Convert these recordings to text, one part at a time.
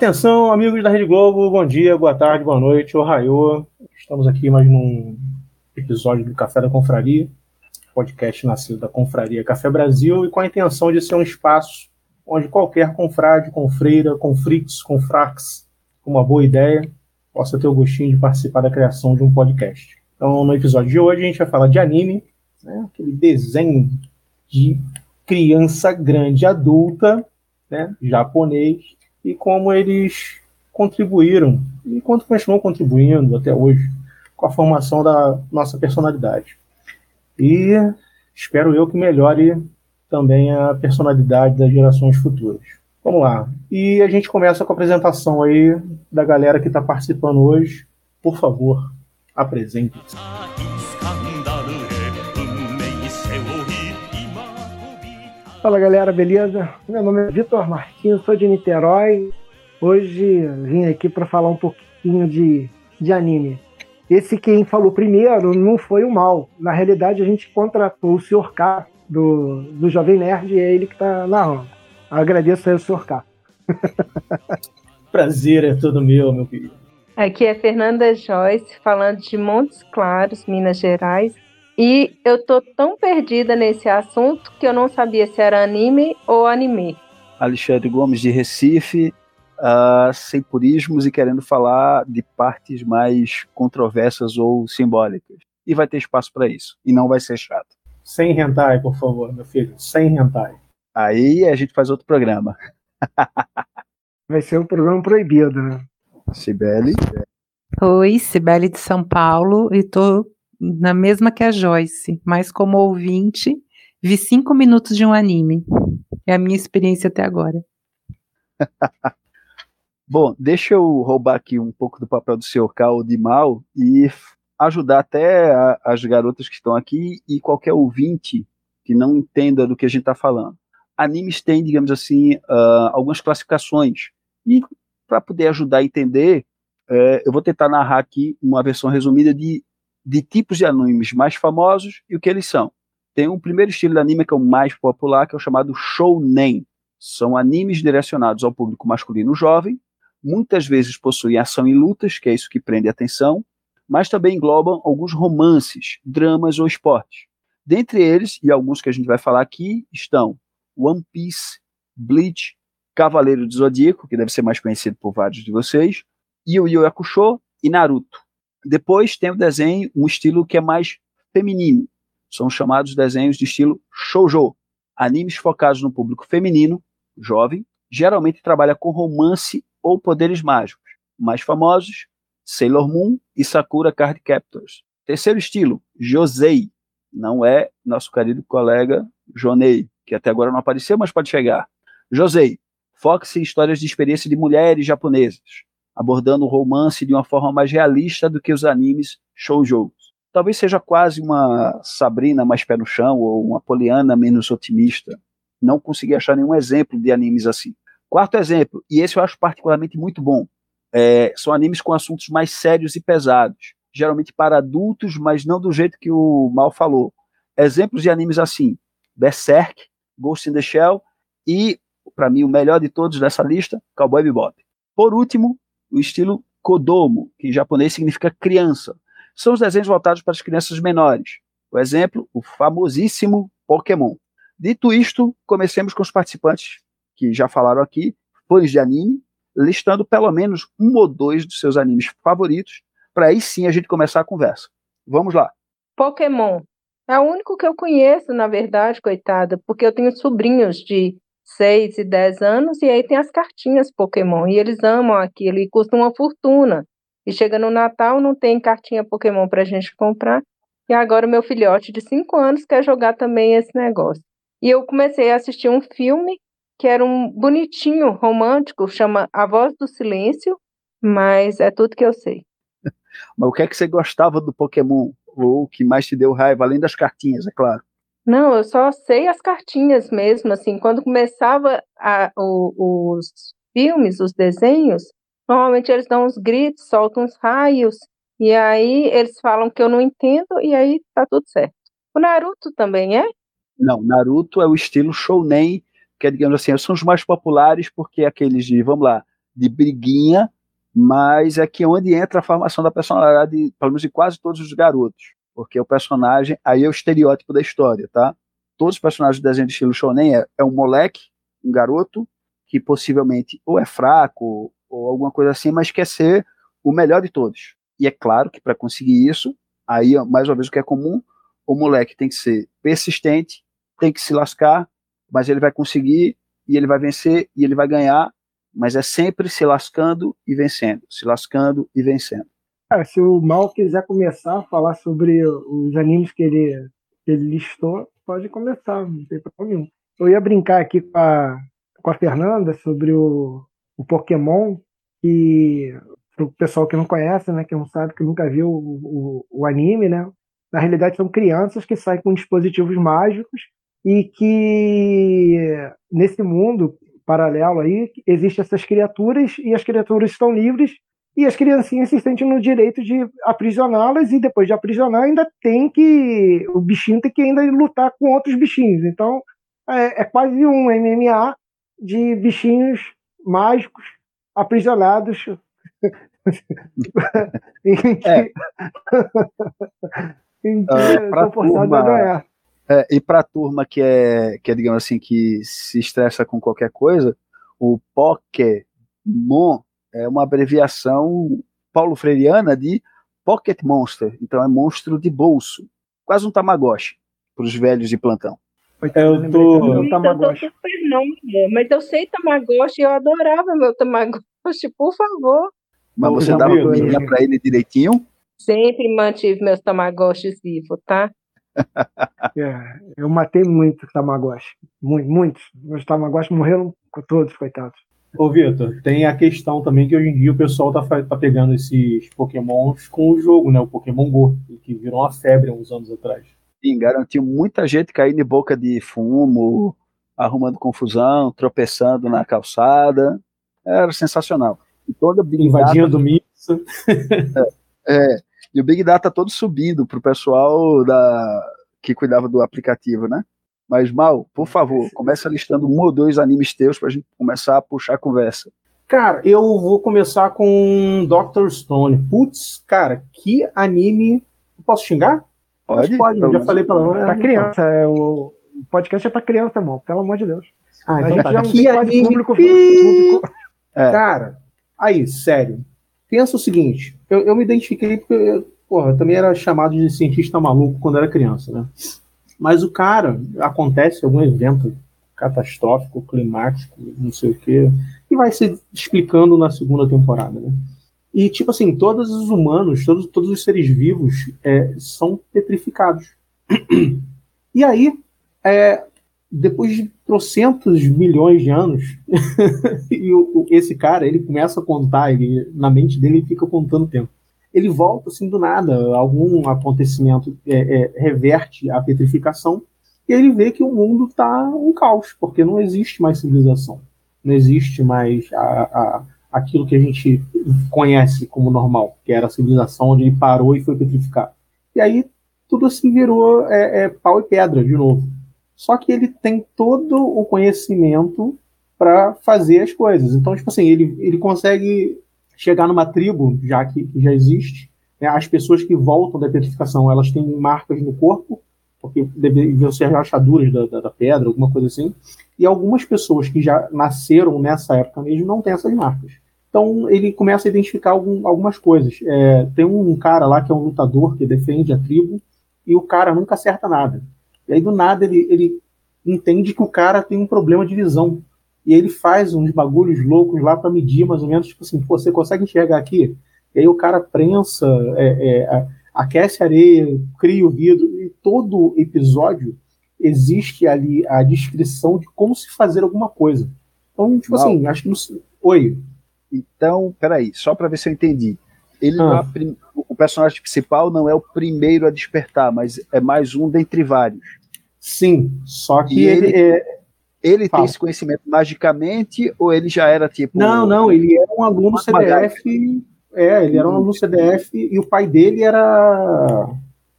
Atenção, amigos da Rede Globo, bom dia, boa tarde, boa noite, ohaiô. Estamos aqui mais num episódio do Café da Confraria, podcast nascido da Confraria Café Brasil e com a intenção de ser um espaço onde qualquer confrade, confreira, confrix, confrax, com uma boa ideia, possa ter o gostinho de participar da criação de um podcast. Então, no episódio de hoje, a gente vai falar de anime, né, aquele desenho de criança grande adulta, né, japonês, e como eles contribuíram e quanto continuam contribuindo até hoje com a formação da nossa personalidade. E espero eu que melhore também a personalidade das gerações futuras. Vamos lá. E a gente começa com a apresentação aí da galera que está participando hoje. Por favor, apresente. Fala galera, beleza? Meu nome é Vitor Martins, sou de Niterói. Hoje vim aqui para falar um pouquinho de, de anime. Esse quem falou primeiro não foi o mal. Na realidade, a gente contratou o Sr. K do, do Jovem Nerd e é ele que está narrando. Agradeço aí o Sr. K. Prazer é todo meu, meu querido. Aqui é Fernanda Joyce, falando de Montes Claros, Minas Gerais. E eu tô tão perdida nesse assunto que eu não sabia se era anime ou anime. Alexandre Gomes de Recife, uh, sem purismos e querendo falar de partes mais controversas ou simbólicas. E vai ter espaço para isso. E não vai ser chato. Sem hentai, por favor, meu filho. Sem hentai. Aí a gente faz outro programa. vai ser um programa proibido, né? Sibeli. Oi, Sibeli de São Paulo. E tô na mesma que a Joyce, mas como ouvinte, vi cinco minutos de um anime. É a minha experiência até agora. Bom, deixa eu roubar aqui um pouco do papel do Sr. Cal de mal e ajudar até a, as garotas que estão aqui e qualquer ouvinte que não entenda do que a gente está falando. Animes têm, digamos assim, uh, algumas classificações. E para poder ajudar a entender, uh, eu vou tentar narrar aqui uma versão resumida de de tipos de animes mais famosos e o que eles são. Tem um primeiro estilo de anime que é o mais popular, que é o chamado shounen. São animes direcionados ao público masculino jovem, muitas vezes possuem ação e lutas, que é isso que prende a atenção, mas também englobam alguns romances, dramas ou esportes. Dentre eles, e alguns que a gente vai falar aqui, estão One Piece, Bleach, Cavaleiro do Zodíaco, que deve ser mais conhecido por vários de vocês, Yu Yu Hakusho e Naruto. Depois tem o desenho, um estilo que é mais feminino. São chamados desenhos de estilo shoujo. Animes focados no público feminino, jovem, geralmente trabalha com romance ou poderes mágicos. Mais famosos, Sailor Moon e Sakura Card Captors. Terceiro estilo, Josei. Não é nosso querido colega Jonei, que até agora não apareceu, mas pode chegar. Josei. Foca-se em histórias de experiência de mulheres japonesas abordando o romance de uma forma mais realista do que os animes shoujo. Talvez seja quase uma Sabrina mais pé no chão ou uma Poliana menos otimista. Não consegui achar nenhum exemplo de animes assim. Quarto exemplo, e esse eu acho particularmente muito bom, é, são animes com assuntos mais sérios e pesados, geralmente para adultos, mas não do jeito que o Mal falou. Exemplos de animes assim: Berserk, Ghost in the Shell e, para mim, o melhor de todos dessa lista, Cowboy Bebop. Por último, o estilo Kodomo, que em japonês significa criança. São os desenhos voltados para as crianças menores. O exemplo, o famosíssimo Pokémon. Dito isto, comecemos com os participantes que já falaram aqui, fãs de anime, listando pelo menos um ou dois dos seus animes favoritos, para aí sim a gente começar a conversa. Vamos lá. Pokémon. É o único que eu conheço, na verdade, coitada, porque eu tenho sobrinhos de 6 e 10 anos, e aí tem as cartinhas Pokémon, e eles amam aquilo, e custa uma fortuna. E chega no Natal, não tem cartinha Pokémon para a gente comprar, e agora meu filhote de 5 anos quer jogar também esse negócio. E eu comecei a assistir um filme que era um bonitinho, romântico, chama A Voz do Silêncio, mas é tudo que eu sei. Mas o que é que você gostava do Pokémon? Ou o que mais te deu raiva, além das cartinhas, é claro? Não, eu só sei as cartinhas mesmo, assim, quando começava a, o, os filmes, os desenhos, normalmente eles dão uns gritos, soltam uns raios, e aí eles falam que eu não entendo, e aí tá tudo certo. O Naruto também é? Não, Naruto é o estilo shounen, que é, digamos assim, são os mais populares porque é aqueles de, vamos lá, de briguinha, mas é que onde entra a formação da personalidade, pelo menos de quase todos os garotos, porque o personagem, aí é o estereótipo da história, tá? Todos os personagens do desenho de estilo shonen é, é um moleque, um garoto, que possivelmente ou é fraco ou alguma coisa assim, mas quer ser o melhor de todos. E é claro que para conseguir isso, aí mais uma vez o que é comum, o moleque tem que ser persistente, tem que se lascar, mas ele vai conseguir e ele vai vencer e ele vai ganhar, mas é sempre se lascando e vencendo, se lascando e vencendo. Cara, se o Mal quiser começar a falar sobre os animes que ele, que ele listou, pode começar, não tem problema nenhum. Eu ia brincar aqui com a, com a Fernanda sobre o, o Pokémon, que para o pessoal que não conhece, né, que não sabe, que nunca viu o, o, o anime, né, na realidade são crianças que saem com dispositivos mágicos e que nesse mundo paralelo aí existem essas criaturas e as criaturas estão livres e as criancinhas se sentem no direito de aprisioná-las e depois de aprisionar ainda tem que o bichinho tem que ainda lutar com outros bichinhos. Então é, é quase um MMA de bichinhos mágicos aprisionados. Em que, é. em que uh, são forçados a ganhar é, e para a turma que é, que é, digamos assim, que se estressa com qualquer coisa, o Pokémon é uma abreviação paulo freireana de Pocket Monster. Então é monstro de bolso. Quase um Tamagotchi para os velhos de plantão. Eu tô. Eu Tamagotchi. super não, mas eu sei Tamagotchi, eu adorava meu Tamagotchi, por favor. Mas você dava comida para ele direitinho? Sempre mantive meus Tamagotchis vivos, tá? é, eu matei muito Tamagotchi. Muito, muitos. Os Tamagotchi morreram todos, coitados. Ô, Vitor, tem a questão também que hoje em dia o pessoal tá, tá pegando esses pokémons com o jogo, né? O Pokémon Go, que virou uma febre há uns anos atrás. Sim, garantiu muita gente caindo em boca de fumo, arrumando confusão, tropeçando na calçada. Era sensacional. E toda Invadindo Data... missa. é, é, e o Big Data todo subindo para o pessoal da, que cuidava do aplicativo, né? Mas, Mal, por favor, começa listando um ou dois animes teus para a gente começar a puxar a conversa. Cara, eu vou começar com Doctor Stone. Putz, cara, que anime. Posso xingar? Pode, pode. Já falei para Pra criança. É, o podcast é para criança, irmão. Pelo amor de Deus. Ah, então tá. Que anime. Público, público. É. Cara, aí, sério pensa o seguinte: eu, eu me identifiquei porque eu, porra, eu também era chamado de cientista maluco quando era criança, né? Mas o cara acontece algum evento catastrófico, climático, não sei o quê, e vai se explicando na segunda temporada, né? E, tipo assim, todos os humanos, todos, todos os seres vivos é, são petrificados. E aí, é, depois de trocentos milhões de anos, e o, esse cara, ele começa a contar, ele, na mente dele, ele fica contando tempo. Ele volta assim do nada, algum acontecimento é, é, reverte a petrificação, e ele vê que o mundo está um caos, porque não existe mais civilização. Não existe mais a, a, aquilo que a gente conhece como normal, que era a civilização onde ele parou e foi petrificado. E aí tudo assim virou é, é pau e pedra de novo só que ele tem todo o conhecimento para fazer as coisas. Então, tipo assim, ele, ele consegue chegar numa tribo, já que, que já existe. Né? As pessoas que voltam da petrificação, elas têm marcas no corpo, porque devem ser rachaduras da, da, da, pedra, alguma coisa assim. E algumas pessoas que já nasceram nessa época mesmo não têm essas marcas. Então ele começa a identificar algum, algumas coisas. É, tem um cara lá que é um lutador que defende a tribo e o cara nunca acerta nada. E aí, do nada, ele, ele entende que o cara tem um problema de visão. E ele faz uns bagulhos loucos lá para medir mais ou menos, tipo assim, você consegue enxergar aqui? E aí o cara prensa, é, é, aquece a areia, cria o vidro, e todo episódio existe ali a descrição de como se fazer alguma coisa. Então, tipo Mal. assim, acho que. No... Oi. Então, peraí, só para ver se eu entendi. Ele ah. é. O personagem principal não é o primeiro a despertar, mas é mais um dentre vários. Sim, só que ele, ele, é, Ele Fala. tem esse conhecimento magicamente ou ele já era tipo. Não, não, ele era um aluno CDF. É, ele era um aluno CDF e o pai dele era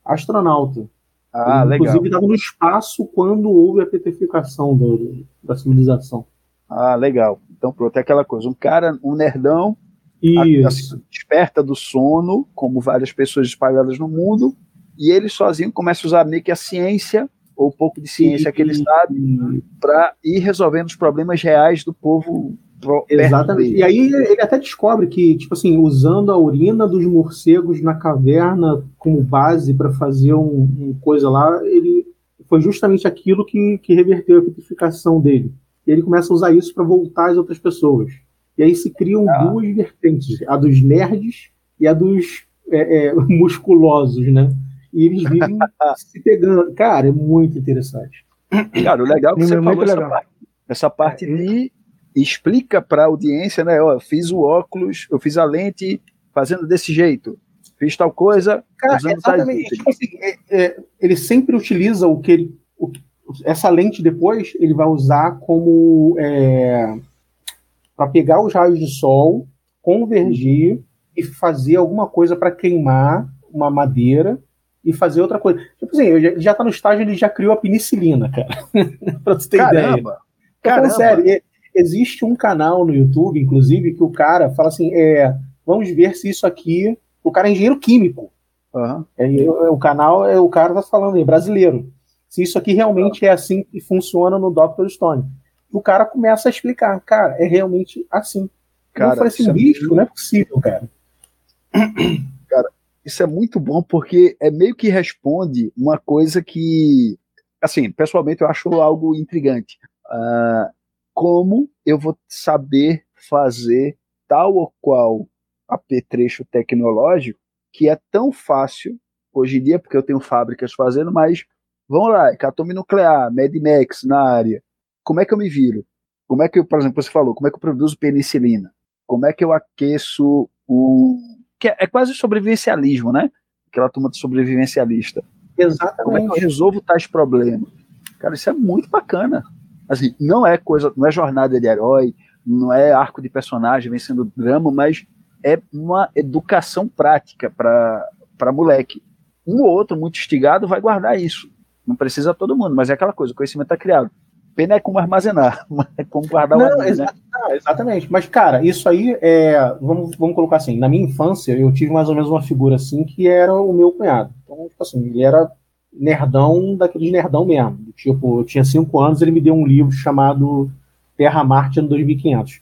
astronauta. Ah, ele, Inclusive estava no espaço quando houve a petrificação do, da civilização. Ah, legal. Então, pronto, é aquela coisa. Um cara, um nerdão, a, assim, desperta do sono, como várias pessoas espalhadas no mundo, e ele sozinho começa a usar meio que a ciência, ou um pouco de ciência que ele sabe, para ir resolvendo os problemas reais do povo. Exatamente. E aí ele até descobre que, tipo assim, usando a urina dos morcegos na caverna como base para fazer um, um, coisa lá, ele foi justamente aquilo que, que reverteu a petrificação dele. E ele começa a usar isso para voltar às outras pessoas. E aí se criam ah. duas vertentes, a dos nerds e a dos é, é, musculosos, né? E eles vivem se pegando. Cara, é muito interessante. Cara, o legal é que você é falou essa parte, essa parte de explica para a audiência, né? Ó, eu fiz o óculos, eu fiz a lente fazendo desse jeito, fiz tal coisa. Cara, exatamente. Tipo assim, é, é, ele sempre utiliza o que ele, o, essa lente depois ele vai usar como é, para pegar os raios de sol, convergir e fazer alguma coisa para queimar uma madeira e fazer outra coisa. Tipo assim, ele já está no estágio, ele já criou a penicilina, cara. para você ter Caramba. ideia. Caramba. sério, existe um canal no YouTube, inclusive, que o cara fala assim: é, vamos ver se isso aqui. O cara é engenheiro químico. Uhum. É, o canal é o cara tá falando aí, brasileiro. Se isso aqui realmente é assim que funciona no Dr. Stone. O cara começa a explicar, cara, é realmente assim. Cara, eu falei assim, é bicho, muito... não é possível, cara. Isso é muito bom porque é meio que responde uma coisa que, assim, pessoalmente eu acho algo intrigante. Uh, como eu vou saber fazer tal ou qual apetrecho tecnológico que é tão fácil hoje em dia, porque eu tenho fábricas fazendo, mas vamos lá, catome nuclear, Medimex na área. Como é que eu me viro? Como é que eu, por exemplo, você falou, como é que eu produzo penicilina? Como é que eu aqueço o que é, é quase sobrevivencialismo, né? Aquela turma de sobrevivencialista. Exatamente. Como é que eu resolvo tais problemas? Cara, isso é muito bacana. Assim, não é coisa, não é jornada de herói, não é arco de personagem vencendo drama, mas é uma educação prática para moleque. Um ou outro muito instigado vai guardar isso. Não precisa todo mundo, mas é aquela coisa, o conhecimento está criado. Pena é como armazenar, é como guardar o né? exa né? Exatamente. Mas, cara, isso aí é. Vamos, vamos colocar assim, na minha infância, eu tive mais ou menos uma figura assim que era o meu cunhado. Então, tipo assim, ele era nerdão daqueles nerdão mesmo. Tipo, eu tinha cinco anos, ele me deu um livro chamado Terra Marte ano 2500.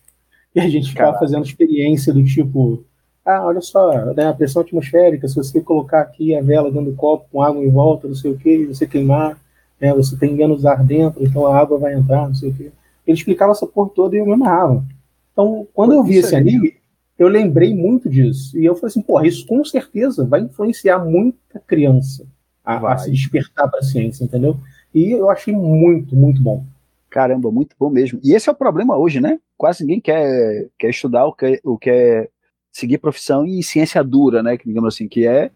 E a gente ficava fazendo experiência do tipo, ah, olha só, né, a pressão atmosférica, se você colocar aqui a vela dentro do copo com água em volta, não sei o que, você queimar, né, você tem menos ar dentro, então a água vai entrar, não sei o que. Ele explicava essa porra toda e eu me amarrava. Então, quando eu vi esse anime, eu lembrei muito disso. E eu falei assim, porra, isso com certeza vai influenciar muita criança a, a se despertar para a ciência, entendeu? E eu achei muito, muito bom. Caramba, muito bom mesmo. E esse é o problema hoje, né? Quase ninguém quer, quer estudar ou quer, ou quer seguir profissão em ciência dura, né? Que digamos assim, que é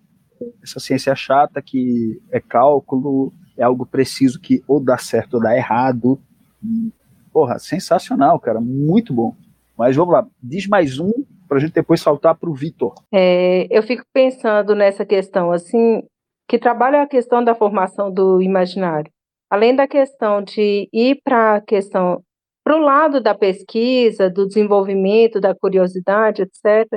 essa ciência chata, que é cálculo, é algo preciso que ou dá certo ou dá errado. Porra, sensacional, cara, muito bom. Mas vamos lá, diz mais um para a gente depois saltar para o Vitor. É, eu fico pensando nessa questão, assim, que trabalha a questão da formação do imaginário. Além da questão de ir para a questão para o lado da pesquisa, do desenvolvimento, da curiosidade, etc.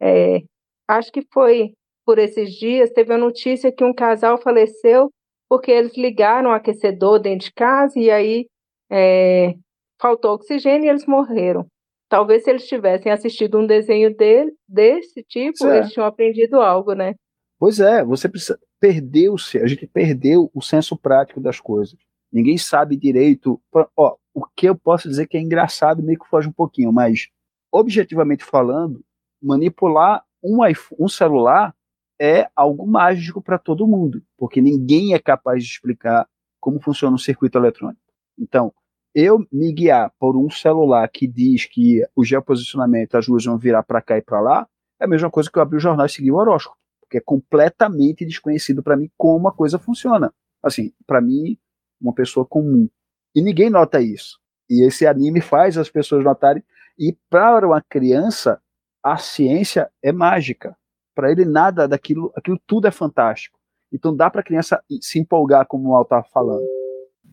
É, acho que foi por esses dias, teve a notícia que um casal faleceu porque eles ligaram o aquecedor dentro de casa e aí é, faltou oxigênio e eles morreram. Talvez se eles tivessem assistido um desenho dele, desse tipo, é. eles tinham aprendido algo, né? Pois é, você precisa perdeu-se, a gente perdeu o senso prático das coisas. Ninguém sabe direito. Ó, o que eu posso dizer que é engraçado, meio que foge um pouquinho, mas objetivamente falando, manipular um, iPhone, um celular é algo mágico para todo mundo, porque ninguém é capaz de explicar como funciona um circuito eletrônico. Então, eu me guiar por um celular que diz que o geoposicionamento, as luzes vão virar para cá e para lá, é a mesma coisa que eu abrir o jornal e seguir o horóscopo porque é completamente desconhecido para mim como a coisa funciona. Assim, para mim, uma pessoa comum. E ninguém nota isso. E esse anime faz as pessoas notarem. E para uma criança, a ciência é mágica. Para ele, nada daquilo, aquilo tudo é fantástico. Então dá para a criança se empolgar, como o Al estava falando.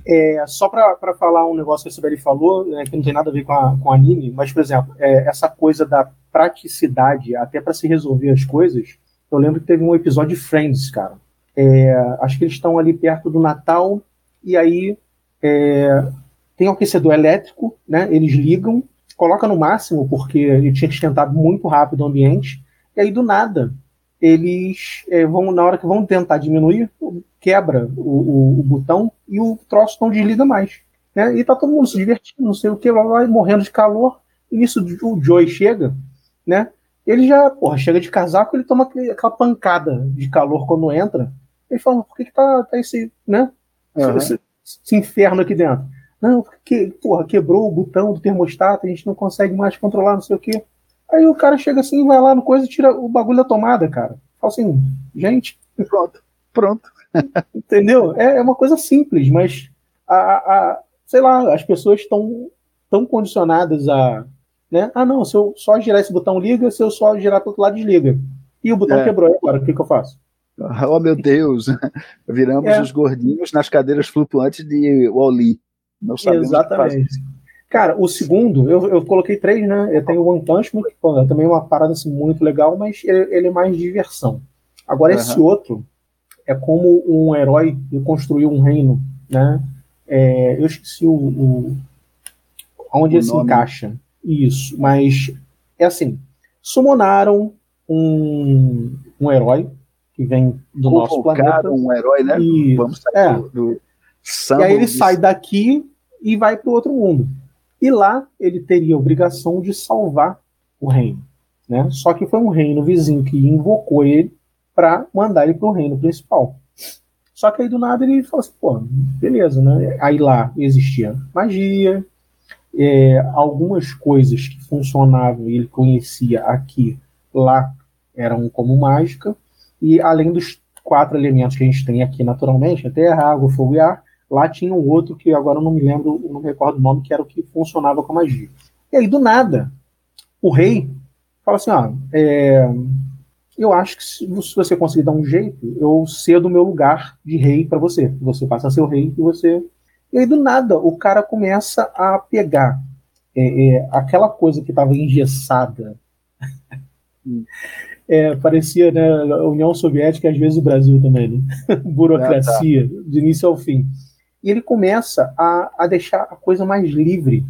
É, só para falar um negócio que a Sibeli falou, né, que não tem nada a ver com, a, com anime, mas, por exemplo, é, essa coisa da praticidade até para se resolver as coisas, eu lembro que teve um episódio de Friends, cara. É, acho que eles estão ali perto do Natal, e aí é, tem um aquecedor elétrico, né? Eles ligam, coloca no máximo, porque ele tinha esquentado muito rápido o ambiente, e aí do nada eles é, vão, na hora que vão tentar diminuir, quebra o, o, o botão e o troço não desliga mais. Né? E tá todo mundo se divertindo, não sei o que, vai morrendo de calor. E nisso o Joey chega, né? Ele já, porra, chega de casaco, ele toma aquela pancada de calor quando entra. Ele fala, por que, que tá, tá esse, né? Uhum. Esse, esse, inferno aqui dentro. Não, porque, porra, quebrou o botão do termostato, a gente não consegue mais controlar, não sei o que. Aí o cara chega assim, vai lá no coisa e tira o bagulho da tomada, cara. Fala assim, gente, pronto. Pronto. Entendeu? É, é, uma coisa simples, mas a, a, sei lá, as pessoas estão tão condicionadas a. Né? Ah, não, se eu só girar esse botão liga, se eu só girar para outro lado desliga. E o botão é. quebrou agora, o que, que eu faço? Oh, meu Deus! Viramos é. os gordinhos nas cadeiras flutuantes de Wally. Não sabemos Exatamente. Cara, o segundo, eu, eu coloquei três, né? Eu tenho o One Punch Man, que pô, é também uma parada assim, muito legal, mas ele, ele é mais diversão. Agora, uhum. esse outro é como um herói que construiu um reino, né? É, eu esqueci o, o onde o ele nome. se encaixa. Isso, mas é assim: summonaram um, um herói que vem do nosso planeta. um herói, né? E, Vamos sair é. do, do e aí ele sai daqui e vai para o outro mundo. E lá ele teria a obrigação de salvar o reino. Né? Só que foi um reino vizinho que invocou ele para mandar ele para o reino principal. Só que aí do nada ele falou assim: pô, beleza, né? Aí lá existia magia, é, algumas coisas que funcionavam e ele conhecia aqui, lá eram como mágica, e além dos quatro elementos que a gente tem aqui naturalmente, terra, água, fogo e ar, Lá tinha um outro que agora eu não me lembro, não me recordo o nome, que era o que funcionava com a magia. E aí, do nada, o rei fala assim: ah, é, eu acho que se você conseguir dar um jeito, eu cedo o meu lugar de rei para você. Você passa a ser o rei e você. E aí, do nada, o cara começa a pegar é, é, aquela coisa que estava engessada. É, parecia né, a União Soviética, às vezes o Brasil também, né? Burocracia, ah, tá. do início ao fim. E ele começa a, a deixar a coisa mais livre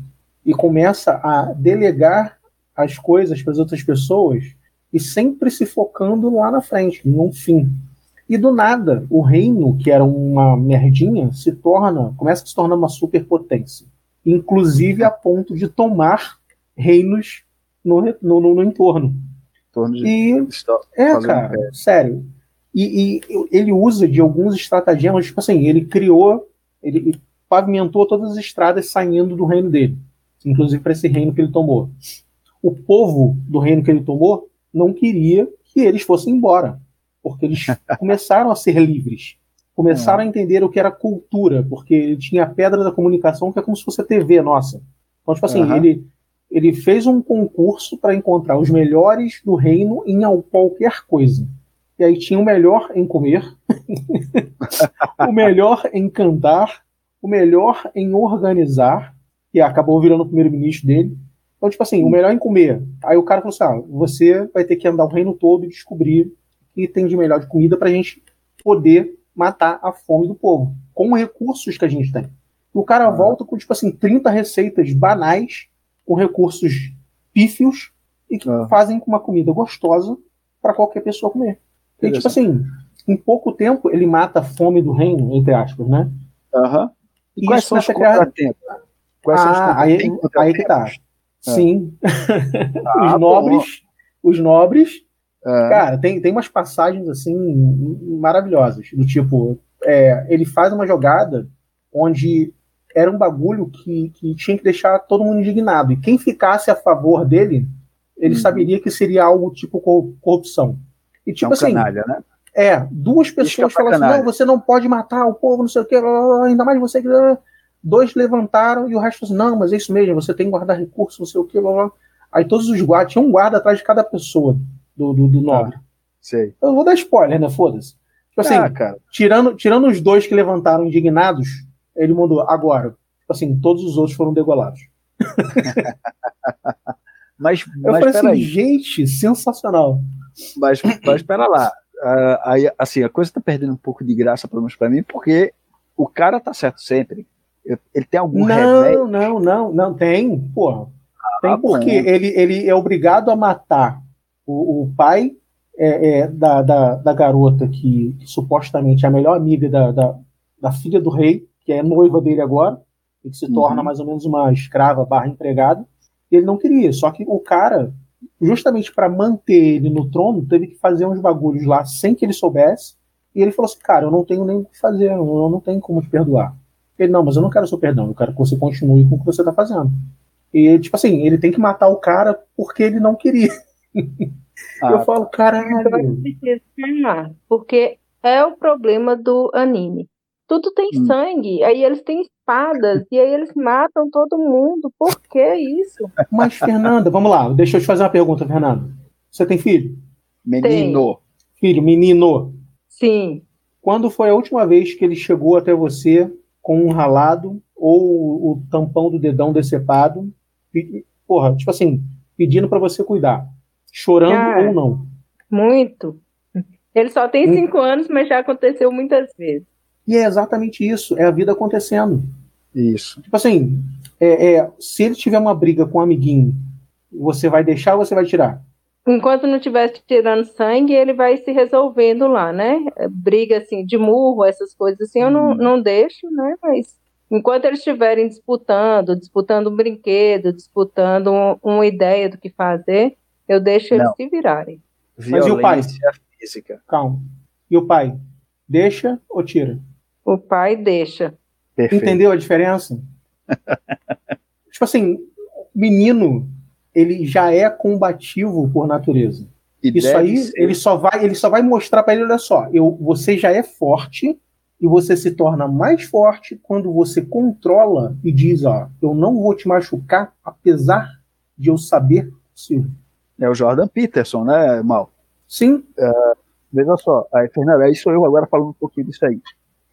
e começa a delegar as coisas para as outras pessoas e sempre se focando lá na frente, num fim. E do nada, o reino, que era uma merdinha, se torna, começa a se tornar uma superpotência. Inclusive a ponto de tomar reinos no, no, no, no entorno. entorno de... E, é, cara, sério. E, e, ele usa de alguns estratagemas, tipo assim, ele criou ele pavimentou todas as estradas saindo do reino dele, inclusive para esse reino que ele tomou. O povo do reino que ele tomou não queria que eles fossem embora, porque eles começaram a ser livres, começaram a entender o que era cultura, porque tinha a pedra da comunicação que é como se fosse a TV nossa. Então, tipo assim, uhum. ele, ele fez um concurso para encontrar os melhores do reino em qualquer coisa. E aí tinha o melhor em comer, o melhor em cantar, o melhor em organizar, que acabou virando o primeiro-ministro dele. Então, tipo assim, o melhor em comer. Aí o cara falou assim: ah, você vai ter que andar o reino todo e descobrir o que tem de melhor de comida para a gente poder matar a fome do povo, com recursos que a gente tem. E o cara ah. volta com, tipo assim, 30 receitas banais, com recursos pífios, e que ah. fazem com uma comida gostosa para qualquer pessoa comer. E, tipo assim, em pouco tempo ele mata a fome do reino, entre aspas, né? Aham. E quais são os contratempos? Quais ah, são os aí, aí que tá. É. Sim. Ah, os nobres, bom. os nobres, é. cara, tem, tem umas passagens assim maravilhosas, do tipo, é, ele faz uma jogada onde era um bagulho que, que tinha que deixar todo mundo indignado. E quem ficasse a favor dele, ele uhum. saberia que seria algo tipo corrupção. E tipo é um assim. Canalha, né? É, duas pessoas falam assim: não, você não pode matar o povo, não sei o que, ainda mais você que. dois levantaram e o resto falou assim, não, mas é isso mesmo, você tem que guardar recursos, não sei o que, blá, blá. Aí todos os guardas, tinha um guarda atrás de cada pessoa do, do, do nobre. Ah, sei. Eu vou dar spoiler, né? Foda-se. Tipo assim, ah, cara. Tirando, tirando os dois que levantaram indignados, ele mandou agora. Tipo assim, todos os outros foram degolados. mas, eu mas falei assim, aí. gente, sensacional. Mas, mas espera lá. Uh, aí, assim, a coisa tá perdendo um pouco de graça, pelo menos pra mim, porque o cara tá certo sempre. Ele tem algum não, remédio? Não, não, não, tem, porra. Tem ah, porque ele, ele é obrigado a matar o, o pai é, é, da, da, da, garota que, que, supostamente é a melhor amiga da, da, da, filha do rei, que é noiva dele agora, e que se uhum. torna mais ou menos uma escrava barra empregada. Ele não queria, só que o cara, justamente para manter ele no trono, teve que fazer uns bagulhos lá sem que ele soubesse. E ele falou assim: Cara, eu não tenho nem o que fazer, eu não tenho como te perdoar. Ele, não, mas eu não quero seu perdão, eu quero que você continue com o que você tá fazendo. E, tipo assim, ele tem que matar o cara porque ele não queria. Ah, eu falo, caralho. Porque é o problema do anime. Tudo tem hum. sangue, aí eles têm espadas, e aí eles matam todo mundo. Por que isso? Mas, Fernanda, vamos lá, deixa eu te fazer uma pergunta, Fernanda. Você tem filho? Menino. Tem. Filho, menino. Sim. Quando foi a última vez que ele chegou até você com um ralado ou o tampão do dedão decepado? Porra, tipo assim, pedindo para você cuidar chorando ah, ou não. Muito. Ele só tem hum. cinco anos, mas já aconteceu muitas vezes. E é exatamente isso, é a vida acontecendo. Isso. Tipo assim, é, é, se ele tiver uma briga com um amiguinho, você vai deixar ou você vai tirar? Enquanto não estiver tirando sangue, ele vai se resolvendo lá, né? Briga assim, de murro, essas coisas assim, eu não, hum. não deixo, né? Mas enquanto eles estiverem disputando, disputando um brinquedo, disputando um, uma ideia do que fazer, eu deixo eles Não. se virarem. Mas e o pai? física. Calma. E o pai? Deixa ou tira? O pai deixa. Perfeito. Entendeu a diferença? tipo assim, menino, ele já é combativo por natureza. E Isso aí, ser. ele só vai, ele só vai mostrar para ele, olha só, eu, você já é forte e você se torna mais forte quando você controla e diz, ó, eu não vou te machucar apesar de eu saber possível. É o Jordan Peterson, né, Mal? Sim. Uh, veja só, aí, Fernando, aí sou eu agora falando um pouquinho disso aí.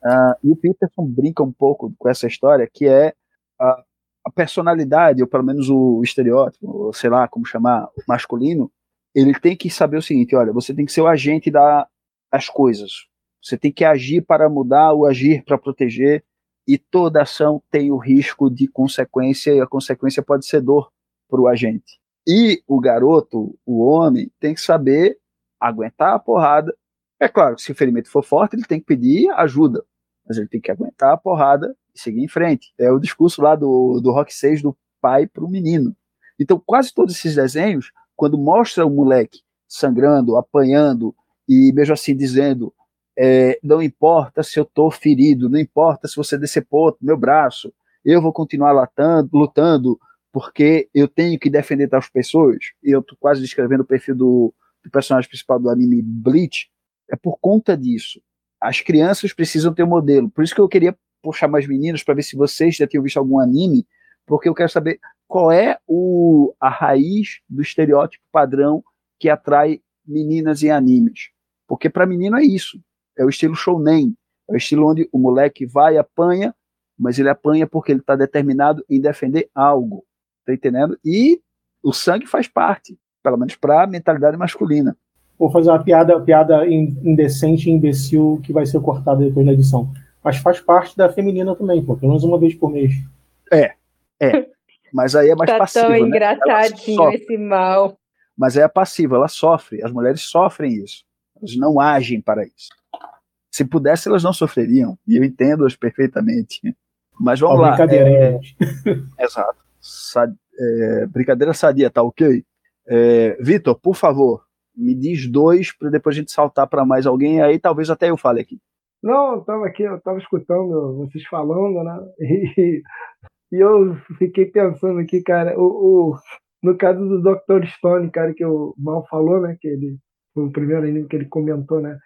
Uh, e o Peterson brinca um pouco com essa história, que é a, a personalidade, ou pelo menos o, estereótipo, ou sei lá como chamar, masculino, ele tem que saber o seguinte: olha, você tem que ser o agente da, das coisas. Você tem que agir para mudar, ou agir para proteger, e toda ação tem o risco de consequência, e a consequência pode ser dor para o agente. E o garoto, o homem, tem que saber aguentar a porrada. É claro que se o ferimento for forte, ele tem que pedir ajuda, mas ele tem que aguentar a porrada e seguir em frente. É o discurso lá do, do Rock 6 do pai para o menino. Então, quase todos esses desenhos, quando mostra o moleque sangrando, apanhando e mesmo assim dizendo: é, não importa se eu estou ferido, não importa se você decepou meu braço, eu vou continuar latando, lutando, porque eu tenho que defender tais pessoas, e eu tô quase descrevendo o perfil do, do personagem principal do anime Bleach, é por conta disso. As crianças precisam ter um modelo. Por isso que eu queria puxar mais meninos para ver se vocês já tinham visto algum anime, porque eu quero saber qual é o, a raiz do estereótipo padrão que atrai meninas em animes. Porque para menino é isso. É o estilo shounen. É o estilo onde o moleque vai, apanha, mas ele apanha porque ele está determinado em defender algo. Tá entendendo? E o sangue faz parte, pelo menos para a mentalidade masculina. Vou fazer uma piada, piada indecente e imbecil que vai ser cortada depois na edição. Mas faz parte da feminina também, pô, pelo menos uma vez por mês. É, é. Mas aí é mais tá passiva. Tão né? engraçadinho esse mal. Mas é passiva, ela sofre. As mulheres sofrem isso. Elas não agem para isso. Se pudesse, elas não sofreriam. E eu entendo-as perfeitamente. Mas vamos Ó, lá. Brincadeira, é... Exato sad, é, brincadeira sadia, tá ok? É, Vitor, por favor, me diz dois para depois a gente saltar para mais alguém, aí talvez até eu fale aqui. Não, eu tava aqui, eu tava escutando vocês falando, né? E, e eu fiquei pensando aqui, cara, o, o, no caso do Dr. Stone, cara, que o Mal falou, né? Que ele o primeiro anime que ele comentou, né?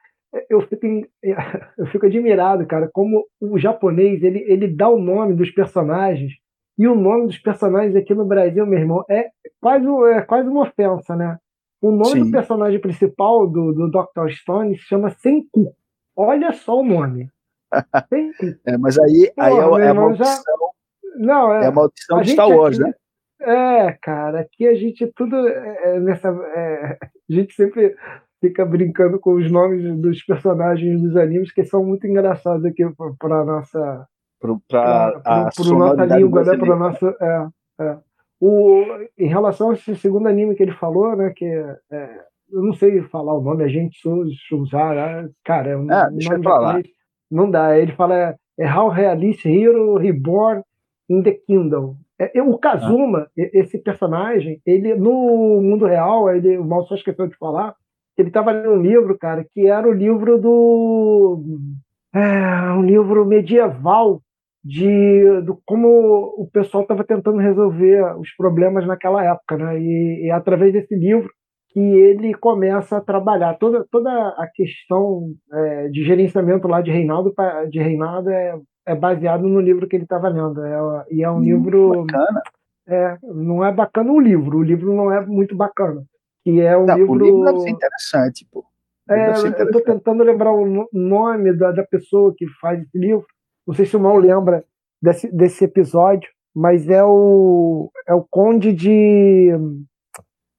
eu fico, eu fico admirado, cara, como o japonês ele, ele dá o nome dos personagens e o nome dos personagens aqui no Brasil, meu irmão, é quase, é quase uma ofensa, né? O nome Sim. do personagem principal do, do Dr. Stone se chama Senku. Olha só o nome. é, mas aí, Pô, aí é, é a maldição. Já... Não, é, é a maldição a de Star Wars, aqui, né? É, cara, aqui a gente tudo é, é nessa. É, a gente sempre fica brincando com os nomes dos personagens dos animes que são muito engraçados aqui para nossa para a nossa língua, né? Para nossa é, é. O, em relação a esse segundo anime que ele falou, né? Que é, eu não sei falar o nome, a gente usar, cara, é um deixa nome. Não dá. Ele fala é, é How Realist Hero Reborn in the Kingdom. É, o Kazuma, ah. esse personagem, ele no mundo real, ele, o Mal só esqueceu de falar, ele estava lendo um livro, cara, que era o livro do. É, um livro medieval de do como o pessoal estava tentando resolver os problemas naquela época, né? E, e através desse livro que ele começa a trabalhar toda, toda a questão é, de gerenciamento lá de Reinaldo de Reinaldo é, é baseado no livro que ele estava lendo é, e é um hum, livro bacana. É, não é bacana o livro o livro não é muito bacana que é um não, livro. O livro deve ser interessante, pô. É, eu estou tentando lembrar o nome da, da pessoa que faz esse livro. Não sei se o Mal lembra desse, desse episódio, mas é o, é o Conde de.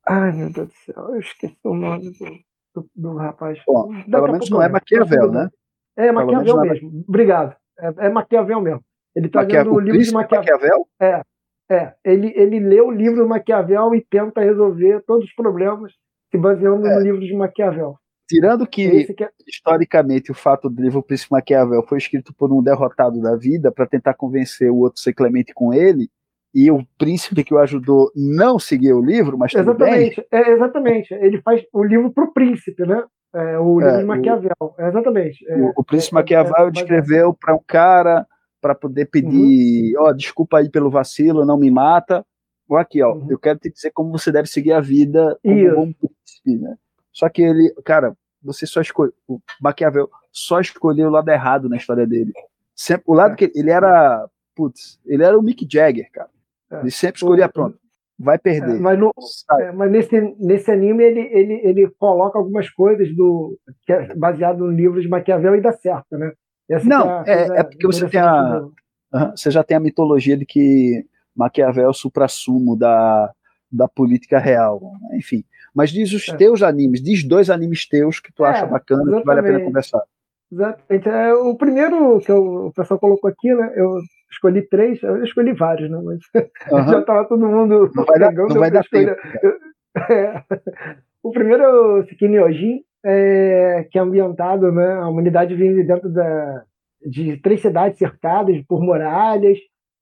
Ai, meu Deus do céu, eu esqueci o nome do, do, do rapaz. Bom, pelo menos não é Maquiavel, né? É Maquiavel é mesmo. É... Obrigado. É, é Maquiavel mesmo. Ele está lendo o livro de Maquiavel. Maquiavel? É, é, ele, ele lê o livro de Maquiavel e tenta resolver todos os problemas se baseando é. no livro de Maquiavel. Tirando que, que é... historicamente, o fato do livro Príncipe Maquiavel foi escrito por um derrotado da vida para tentar convencer o outro a ser clemente com ele, e o príncipe que o ajudou não seguiu o livro, mas exatamente, bem. É, exatamente. Ele faz o livro para o príncipe, né? É, o livro é, de Maquiavel. O, exatamente. É, o, o príncipe Maquiavel descreveu para um cara para poder pedir, uhum. ó, uhum. oh, desculpa aí pelo vacilo, não me mata. Ou aqui, ó, uhum. eu quero te dizer como você deve seguir a vida como um bom príncipe, né? Só que ele, cara, você só escolheu, o Maquiavel só escolheu o lado errado na história dele. Sempre, o lado é. que ele era, putz, ele era o Mick Jagger, cara. É. Ele sempre escolhia, pronto, vai perder. É, mas, no, é, mas nesse, nesse anime ele, ele, ele coloca algumas coisas do que é baseado no livro de Maquiavel e dá certo, né? Essa não, é, é, é, porque você tem a, você já tem a mitologia de que Maquiavel é o supra-sumo da, da política real, enfim. Mas diz os é. teus animes, diz dois animes teus que tu é, acha bacana, exatamente. que vale a pena conversar. Exatamente. É, o primeiro que eu, o pessoal colocou aqui, né? Eu escolhi três, eu escolhi vários, né? Mas uhum. já estava todo mundo não vai dar, não vai dar tempo. É, o primeiro é o Sekini Ojin, é, que é ambientado, né? A humanidade vive dentro da, de três cidades cercadas por muralhas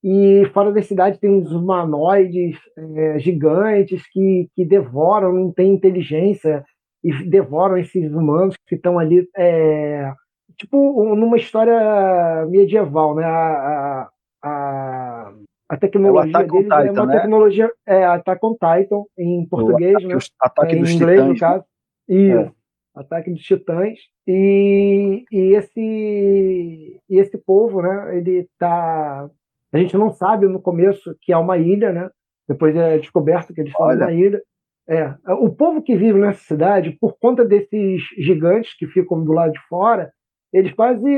e fora da cidade tem uns humanoides é, gigantes que, que devoram, não têm inteligência e devoram esses humanos que estão ali, é, tipo numa história medieval, né? A, a, a tecnologia é deles Titan, é uma né? tecnologia, é Attack on Titan em português, o, né? Ataque é, dos em inglês, titãs, no caso. E é. Ataque dos Titãs. E, e, esse, e esse povo, né, ele tá. A gente não sabe no começo que é uma ilha, né? Depois é descoberto que eles são uma ilha. É, o povo que vive nessa cidade, por conta desses gigantes que ficam do lado de fora, eles quase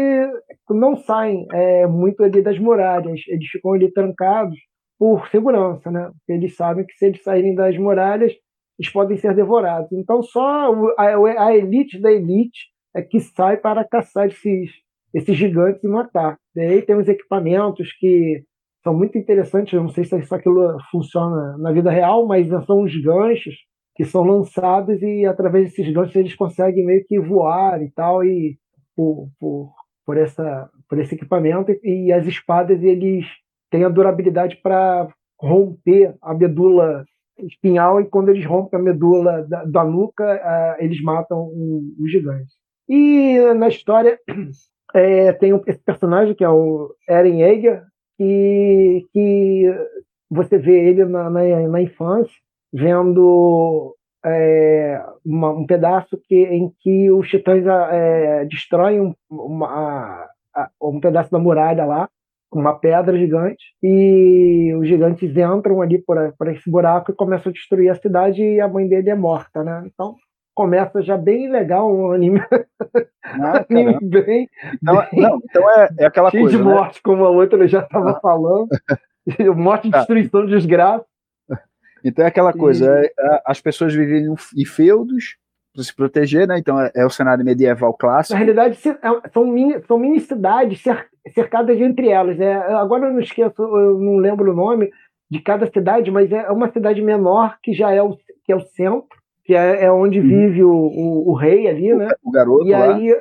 não saem é, muito ali das muralhas, eles ficam ali trancados por segurança, né? Eles sabem que se eles saírem das muralhas, eles podem ser devorados. Então, só a, elite da elite é que sai para caçar esses, esses gigantes e matar. E aí tem os equipamentos que são muito interessantes, eu não sei se isso aquilo funciona na vida real, mas são os ganchos que são lançados e através desses ganchos eles conseguem meio que voar e tal, e por, por, por, essa, por esse equipamento, e as espadas eles têm a durabilidade para romper a medula espinhal e quando eles rompem a medula da, da nuca, uh, eles matam os gigantes. E na história é, tem um, esse personagem que é o Eren Yeager, que, você vê ele na, na, na infância, vendo é, uma, um pedaço que, em que os titãs é, destroem um, a, um pedaço da muralha lá, uma pedra gigante, e os gigantes entram ali por, por esse buraco e começam a destruir a cidade e a mãe dele é morta, né? Então começa já bem legal um anime, Ah, anime bem, bem não, então é, é aquela cheio coisa, de né? morte, como a outra já estava falando. morte, Tá. destruição, desgraça. Então é aquela E- coisa, é- é- as pessoas vivem em- feudos para se proteger, né? Então é, é o cenário medieval Na clássico. realidade, se- é- são mini, são mini cidades cer- cercadas entre elas. É, agora eu não esqueço, eu não lembro o nome de cada cidade, mas é uma cidade menor que já é o, que é o centro, que é, é onde Uhum. vive o, o, o rei ali, né? O garoto E lá. aí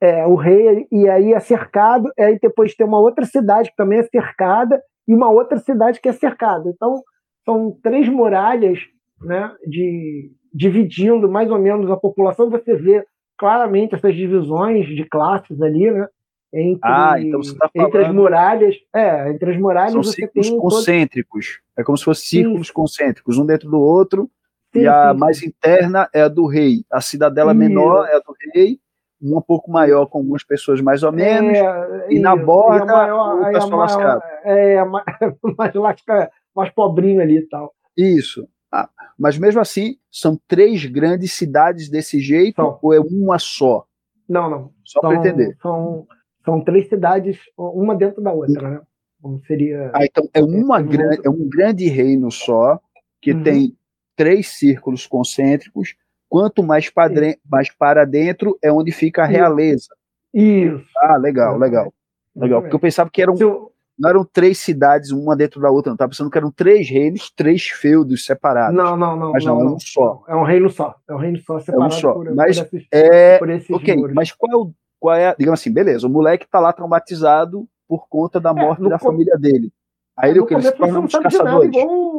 é, o rei e aí é cercado, aí depois tem uma outra cidade que também é cercada e uma outra cidade que é cercada. Então são três muralhas, né, de dividindo mais ou menos a população. Você vê claramente essas divisões de classes ali, né? Entre, Ah, então você tá entre as falando- muralhas, é, entre as muralhas São você círculos tem todo- concêntricos. É como se fossem círculos Isso. concêntricos, um dentro do outro. E a mais interna é a do rei. A cidadela Isso. menor é a do rei. Uma um pouco maior, com algumas pessoas mais ou menos. É, e na isso. borda, E maior, o pessoal maior- lascado. É, a ma- mais lasca, mais pobrinho ali e tal. Isso. Ah, mas mesmo assim, são três grandes cidades desse jeito São. ou é uma só? Não, não. Só para entender. são, são três cidades, uma dentro da outra, né? Como seria. Ah, então é, uma É, grande, é um grande reino só, que Uhum. tem três círculos concêntricos. Quanto mais, padre, mais para dentro é onde fica a realeza. Isso. Ah, legal, legal. Legal, porque eu pensava que eram, eu- não eram três cidades, uma dentro da outra, não. Estava pensando que eram três reinos, três feudos separados. Não, não, não. Mas não, é um só. É um reino só. É um reino só separado só. por, Mas por esses, É, por esses muros. mas qual é, o, qual é, digamos assim, beleza, o moleque tá lá traumatizado por conta da morte É, da com- família dele. Aí ele, no o que, ele se torna não de nada, caçadores. igual.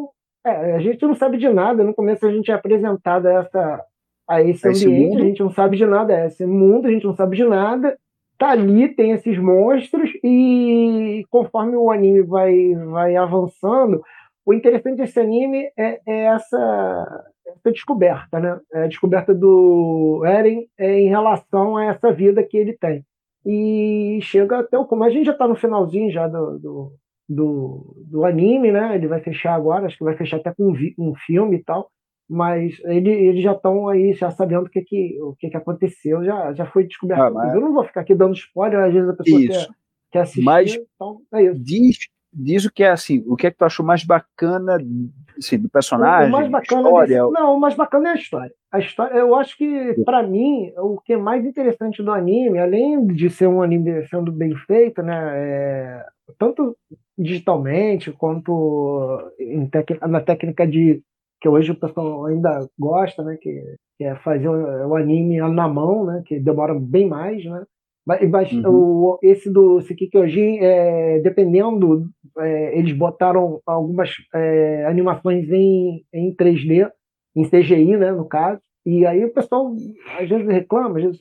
É, a gente não sabe de nada. No começo a gente é apresentado a, essa, a esse A esse ambiente, mundo. a gente não sabe de nada. É esse mundo, a gente não sabe de nada. Tá ali, tem esses monstros, e conforme o anime vai, vai avançando, o interessante desse anime é, é essa, essa descoberta, né? É a descoberta do Eren é, em relação a essa vida que ele tem. E chega até o. Como a gente já está no finalzinho já do, do, do, do anime, né? Ele vai fechar agora, acho que vai fechar até com um, um filme e tal. Mas ele, eles já estão aí, já sabendo o que, que, o que, que aconteceu, já, já foi descoberto. Ah, mas- Eu não vou ficar aqui dando spoiler, às vezes a pessoa quer, Isso. quer assistir. Mas- então, é isso. Diz, diz o que é assim, o que é que tu achou mais bacana assim, do O personagem, mais da bacana história? desse- não, o mais bacana é a história. A história, eu acho que para mim o que é mais interessante do anime, além de ser um anime sendo bem feito, né, é, tanto digitalmente quanto na técnica de que hoje o pessoal ainda gosta, né, que, que é fazer o, anime na mão, né, que demora bem mais, né. Mas, Uhum. o, esse do Sekikyoji, é, dependendo, é, eles botaram algumas é, animações em, em 3D, em CGI, né, no caso. E aí o pessoal às vezes reclama, às vezes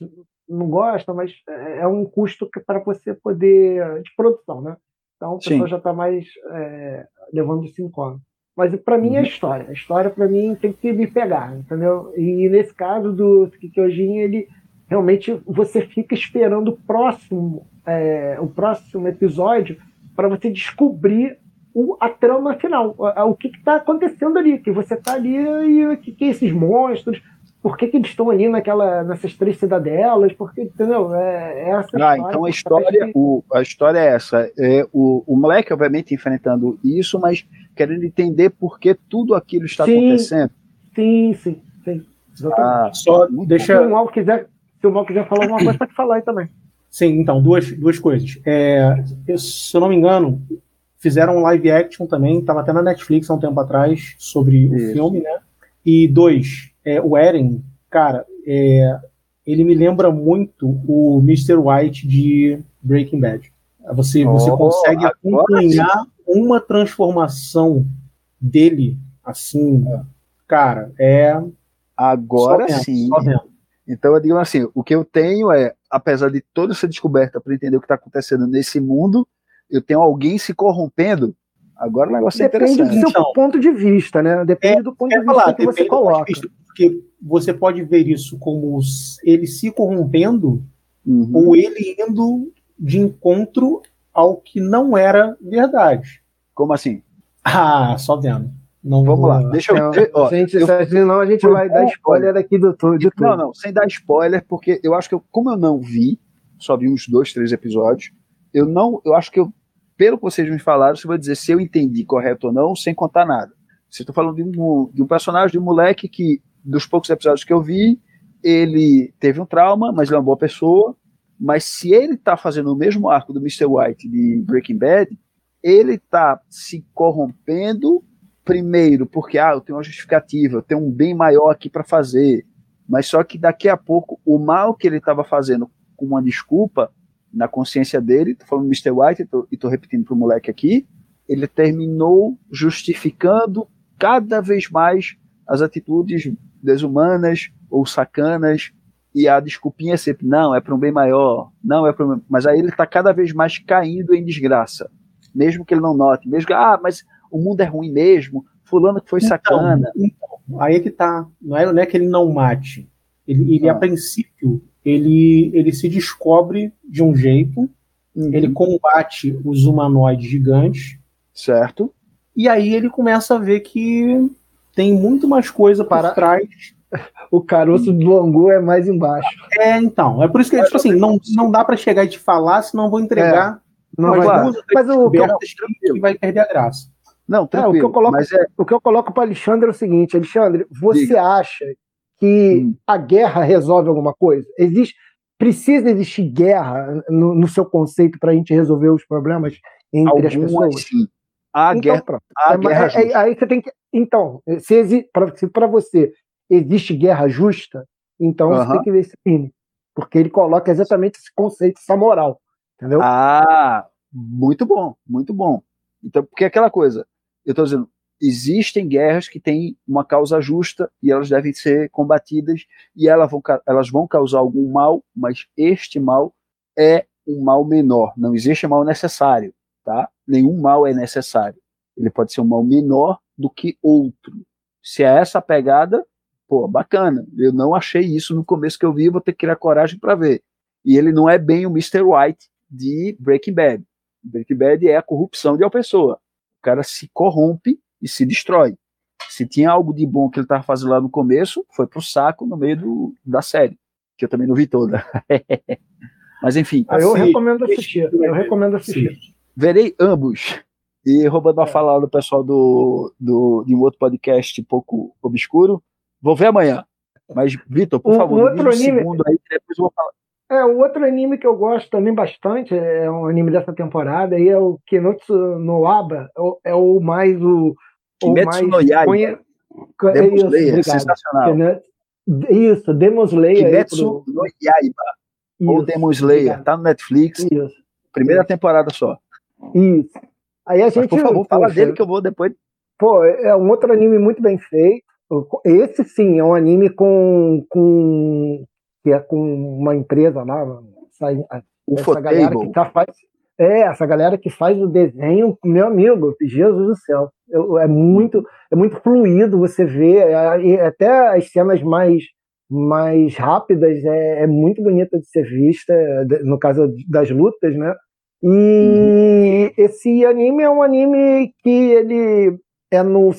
não gosta, mas é é um custo que- para você poder de produção, né? Então o pessoal já está mais é, levando isso em conta. Mas para mim é a Uhum. história. A história para mim tem que me pegar, entendeu? E nesse caso do Kikyoji, ele realmente você fica esperando o próximo, é, o próximo episódio para você descobrir o- a trama final, a- o que está acontecendo ali, que você está ali e o que, que é esses monstros, por que, que eles estão ali naquela, nessas três cidadelas, porque, entendeu? É, é essa Ah, história então a história, que- o, a história é essa. É o, o moleque, obviamente, enfrentando isso, mas querendo entender por que tudo aquilo está Sim. acontecendo. Sim, sim, sim. Exatamente. Ah, Só se, deixa. o Mal quiser, se o Mal quiser falar alguma coisa, pode falar aí também. Sim, então, duas, duas coisas. É, eu- se eu não me engano, fizeram um live action também, estava até na Netflix há um tempo atrás, sobre o Isso. filme, né? E dois, é, o Eren, cara, é, ele me lembra muito o Mr. White de Breaking Bad. Você, você Oh, consegue agora acompanhar uma transformação dele, assim, cara, é. Agora vendo, sim. Então, eu digo assim, o que eu tenho é, apesar de toda essa descoberta para entender o que está acontecendo nesse mundo, eu tenho alguém se corrompendo. Agora o negócio é Depende do interessante. seu Então. ponto de vista, né? Depende do ponto de vista falar, que você depende coloca. Porque você pode ver isso como ele se corrompendo uhum. ou ele indo de encontro ao que não era verdade. Como assim? Ah, só vendo. Não vamos lá. Deixa eu. ver. ó, gente, eu, senão a gente vai dar spoiler aqui do, de tudo. Não, não, sem dar spoiler, porque eu acho que eu, como eu não vi, só vi uns dois, três episódios, eu não. Eu acho que eu, pelo que vocês me falaram, você vai dizer se eu entendi correto ou não, sem contar nada. Você está falando de um, de um personagem, de um moleque que, dos poucos episódios que eu vi, ele teve um trauma, mas ele é uma boa pessoa. Mas se ele está fazendo o mesmo arco do Mr. White de Breaking Bad, ele está se corrompendo primeiro porque ah, eu tenho uma justificativa, eu tenho um bem maior aqui para fazer, mas só que daqui a pouco o mal que ele estava fazendo com uma desculpa na consciência dele, tô falando Mr. White e tô, repetindo pro moleque aqui, ele terminou justificando cada vez mais as atitudes desumanas ou sacanas e a desculpinha é sempre não, é para um bem maior, não é para um... mas aí ele está cada vez mais caindo em desgraça, mesmo que ele não note, mesmo que ah, mas o mundo é ruim mesmo, fulano que foi então, sacana. Então, aí é que tá. Não é, não é que ele não mate. Ele, ele ah. a princípio, ele, ele se descobre de um jeito, uhum. ele combate os humanoides gigantes. Certo. E aí ele começa a ver que tem muito mais coisa para trás. O caroço do longo é mais embaixo. É, então. É por isso que, tipo assim, não, não dá para chegar e te falar, senão vou entregar. É. Não vai, duas, mas o que, eu, vai perder a graça. Não. É, o, que eu coloco, é... o que eu coloco para Alexandre é o seguinte, Alexandre, você Diga. acha que hum. a guerra resolve alguma coisa? Existe, precisa existir guerra no, no seu conceito para a gente resolver os problemas entre Algumas, as pessoas? Sim. A então, guerra. A é, guerra é, é, aí você tem que, então, se para você existe guerra justa, então você tem que ver esse filme, porque ele coloca exatamente esse conceito, essa moral, entendeu? Ah, muito bom, muito bom. Então, porque é aquela coisa, eu estou dizendo, existem guerras que têm uma causa justa e elas devem ser combatidas e elas vão, elas vão causar algum mal, mas este mal é um mal menor. Não existe mal necessário, tá? Nenhum mal é necessário. Ele pode ser um mal menor do que outro. Se é essa a pegada, pô, bacana. Eu não achei isso no começo que eu vi, vou ter que criar coragem para ver. E ele não é bem o Mr. White de Breaking Bad. Breaking Bad é a corrupção de uma pessoa o cara se corrompe e se destrói. Se tinha algo de bom que ele estava fazendo lá no começo, foi pro saco no meio do, da série, que eu também não vi toda. Mas enfim. Ah, eu recomendo assistir. Eu recomendo assistir. Verei ambos. E roubando a é. fala do pessoal do, do, de um outro podcast um pouco obscuro, vou ver amanhã. Mas, Vitor, por favor, um outro anime... segundo aí, depois eu vou falar. É, o outro anime que eu gosto também bastante, é um anime dessa temporada, aí é o Kinotsu no Aba, é o, é mais o. Kimetsu no Yaiba. Conhe... Demon Slayer, isso, sensacional. Isso, Demon Slayer. Kimetsu pro... no Yaiba. Isso, ou Demon Slayer, obrigado. tá no Netflix. Isso. Primeira temporada só. Isso. Aí a gente. Mas, por favor, fala dele que eu vou depois. Pô, é um outro anime muito bem feito. Esse sim é um anime com, com que é com uma empresa lá, essa, essa galera que tá, faz, é, essa galera que faz o desenho, meu amigo, Jesus do céu, eu, é muito, é muito fluido, você vê, é, até as cenas mais mais rápidas é, é, muito bonita de ser vista, no caso das lutas, né? E uhum. esse anime é um anime que ele é no,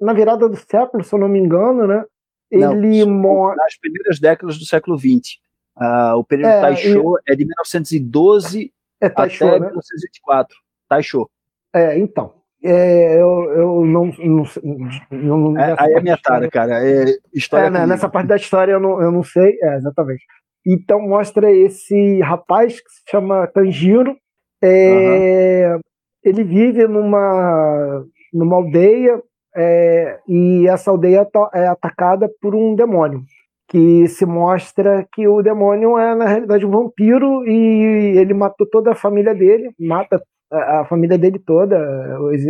na virada do século, se eu não me engano, né? ele mora. Nas primeiras décadas do século XX. Uh, ah, o período é, Taisho e... é de 1912 é Taisho, até né? 1924. Taisho. É, então. É, eu, eu não. não, não é, aí é minha tara, cara. É história é, né, nessa parte da história eu não, eu não sei. É, exatamente. Então mostra esse rapaz que se chama Tanjiro. É, uhum. Ele vive numa, numa aldeia é, e essa aldeia é atacada por um demônio, que se mostra que o demônio é, na realidade, um vampiro e ele matou toda a família dele, mata a família dele toda,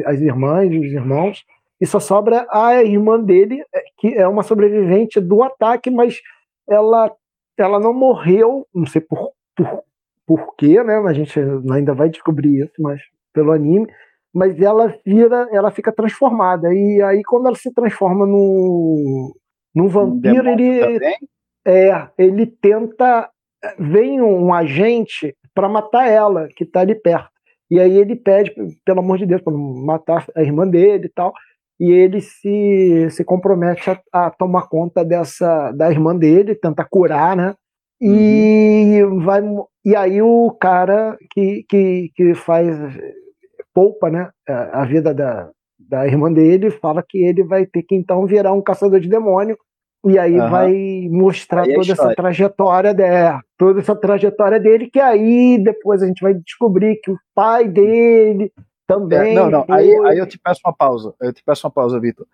as irmãs, os irmãos, e só sobra a irmã dele, é, que é uma sobrevivente do ataque, mas ela, ela não morreu, não sei por, por, por quê, né? A gente ainda vai descobrir isso, mas pelo anime mas ela vira, ela fica transformada. E aí, quando ela se transforma no, No vampiro, ele. Também? É, ele tenta. Vem um agente para matar ela, que está ali perto. E aí ele pede, pelo amor de Deus, para matar a irmã dele e tal. E ele se, se compromete a, a tomar conta dessa da irmã dele, tenta curar, né? E uhum. vai e aí o cara que, que, que faz poupa, né, a vida da, da irmã dele, fala que ele vai ter que então virar um caçador de demônio e aí uhum. vai mostrar aí é toda essa trajetória dela, toda essa trajetória dele, que aí depois a gente vai descobrir que o pai dele também. É, não, não, foi... aí, aí eu te peço uma pausa. Eu te peço uma pausa, Vitor.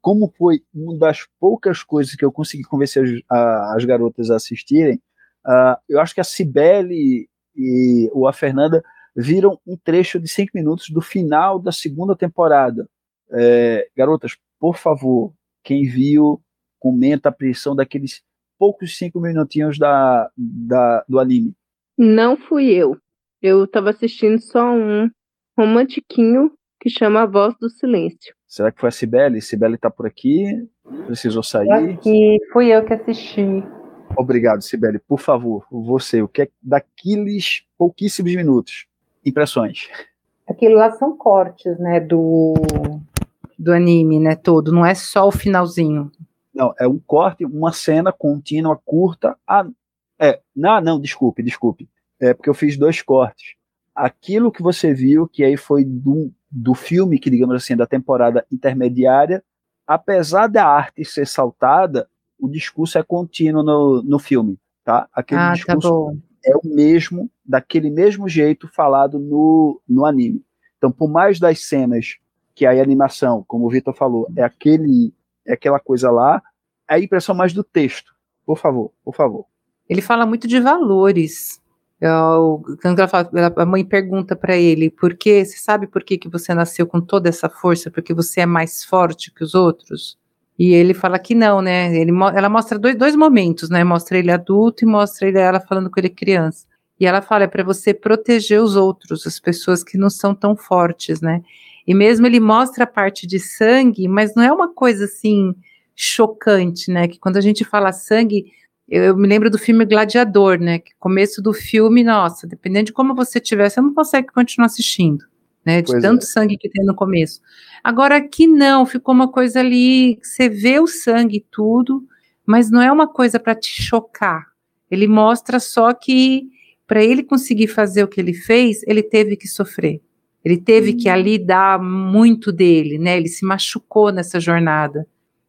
Como foi uma das poucas coisas que eu consegui convencer as, a, as garotas a assistirem, uh, eu acho que a Cibele e ou a Fernanda viram um trecho de cinco minutos do final da segunda temporada. É, garotas, por favor, quem viu, comenta a pressão daqueles poucos cinco minutinhos da, da, do anime. Não fui eu. Eu estava assistindo só um romantiquinho que chama A Voz do Silêncio. Será que foi a Cibele? Cibele tá por aqui? Precisou sair? Aqui, fui eu que assisti. Obrigado, Cibele. Por favor, você, o que é daqueles pouquíssimos minutos? Impressões. Aquilo lá são cortes, né, do, do anime, né, todo. Não é só o finalzinho. Não, é um corte, uma cena contínua, curta. Ah, é, não, não, desculpe, desculpe. É porque eu fiz dois cortes. Aquilo que você viu, que aí foi do, do filme, que digamos assim, da temporada intermediária, apesar da arte ser saltada, o discurso é contínuo no, no filme, tá? Aquele ah, tá discurso tá é o mesmo, daquele mesmo jeito falado no, no anime. Então, por mais das cenas que a animação, como o Vitor falou, é aquele é aquela coisa lá, é a impressão mais do texto. Por favor, por favor. Ele fala muito de valores. Fala, a mãe pergunta para ele por que você sabe por que, que você nasceu com toda essa força? Porque você é mais forte que os outros? E ele fala que não né? Ele, ela mostra dois, dois momentos né? Mostra ele adulto e mostra ele ela falando com ele criança. E ela fala é para você proteger os outros as pessoas que não são tão fortes né? E mesmo ele mostra a parte de sangue, mas não é uma coisa assim chocante, né? Que quando a gente fala sangue, eu, eu me lembro do filme Gladiador, né? Que começo do filme, nossa, dependendo de como você tiver, você não consegue continuar assistindo, né? De pois tanto é. sangue que tem no começo. Agora aqui não, ficou uma coisa ali, você vê o sangue e tudo, mas não é uma coisa para te chocar. Ele mostra só que para ele conseguir fazer o que ele fez, ele teve que sofrer. Ele teve que ali dar muito dele, né? Ele se machucou nessa jornada.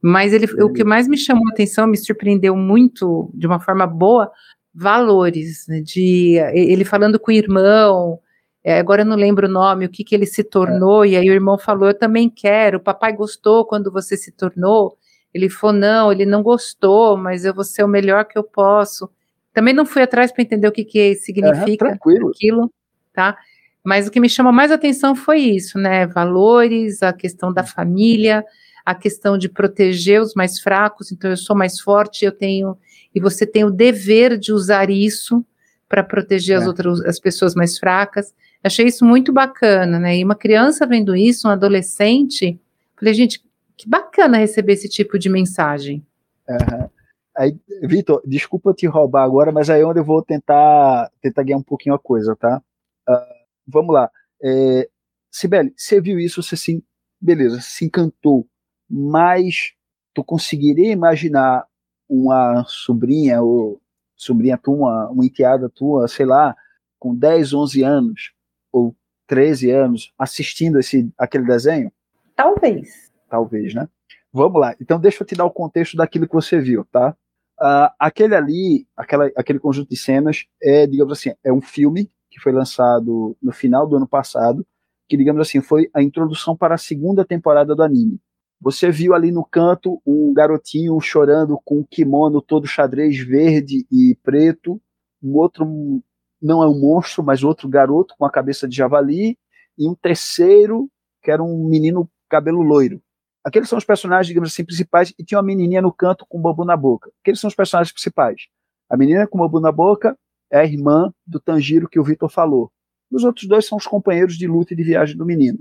Mas ele, o que mais me chamou a atenção, me surpreendeu muito, de uma forma boa, valores, né? de ele falando com o irmão, é, agora eu não lembro o nome, o que, que ele se tornou, é. e aí o irmão falou, eu também quero, o papai gostou quando você se tornou, ele falou, não, ele não gostou, mas eu vou ser o melhor que eu posso. Também não fui atrás para entender o que, que significa uhum, aquilo, tá? Mas o que me chamou mais atenção foi isso, né? Valores, a questão da família, a questão de proteger os mais fracos. Então, eu sou mais forte, eu tenho. E você tem o dever de usar isso para proteger é. as outras as pessoas mais fracas. Achei isso muito bacana, né? E uma criança vendo isso, um adolescente, falei, gente, que bacana receber esse tipo de mensagem. Uhum. Aí, Vitor, desculpa te roubar agora, mas aí é onde eu vou tentar tentar ganhar um pouquinho a coisa, tá? Uh, vamos lá. É, Sibeli, você viu isso, você sim, beleza, se encantou, mas tu conseguiria imaginar uma sobrinha ou sobrinha tua, uma enteada tua, sei lá, com 10, 11 anos ou 13 anos assistindo esse aquele desenho? Talvez. Talvez, né? Vamos lá. Então deixa eu te dar o contexto daquilo que você viu, tá? Uh, aquele ali, aquela, aquele conjunto de cenas é, digamos assim, é um filme que foi lançado no final do ano passado, que, digamos assim, foi a introdução para a segunda temporada do anime. Você viu ali no canto um garotinho chorando com um kimono todo xadrez verde e preto, um outro, não é um monstro, mas outro garoto com a cabeça de javali, e um terceiro que era um menino cabelo loiro. Aqueles são os personagens, digamos assim, principais, e tinha uma menininha no canto com um bambu na boca. Aqueles são os personagens principais. A menina com o bambu na boca é a irmã do Tanjiro que o Vitor falou. Os outros dois são os companheiros de luta e de viagem do menino.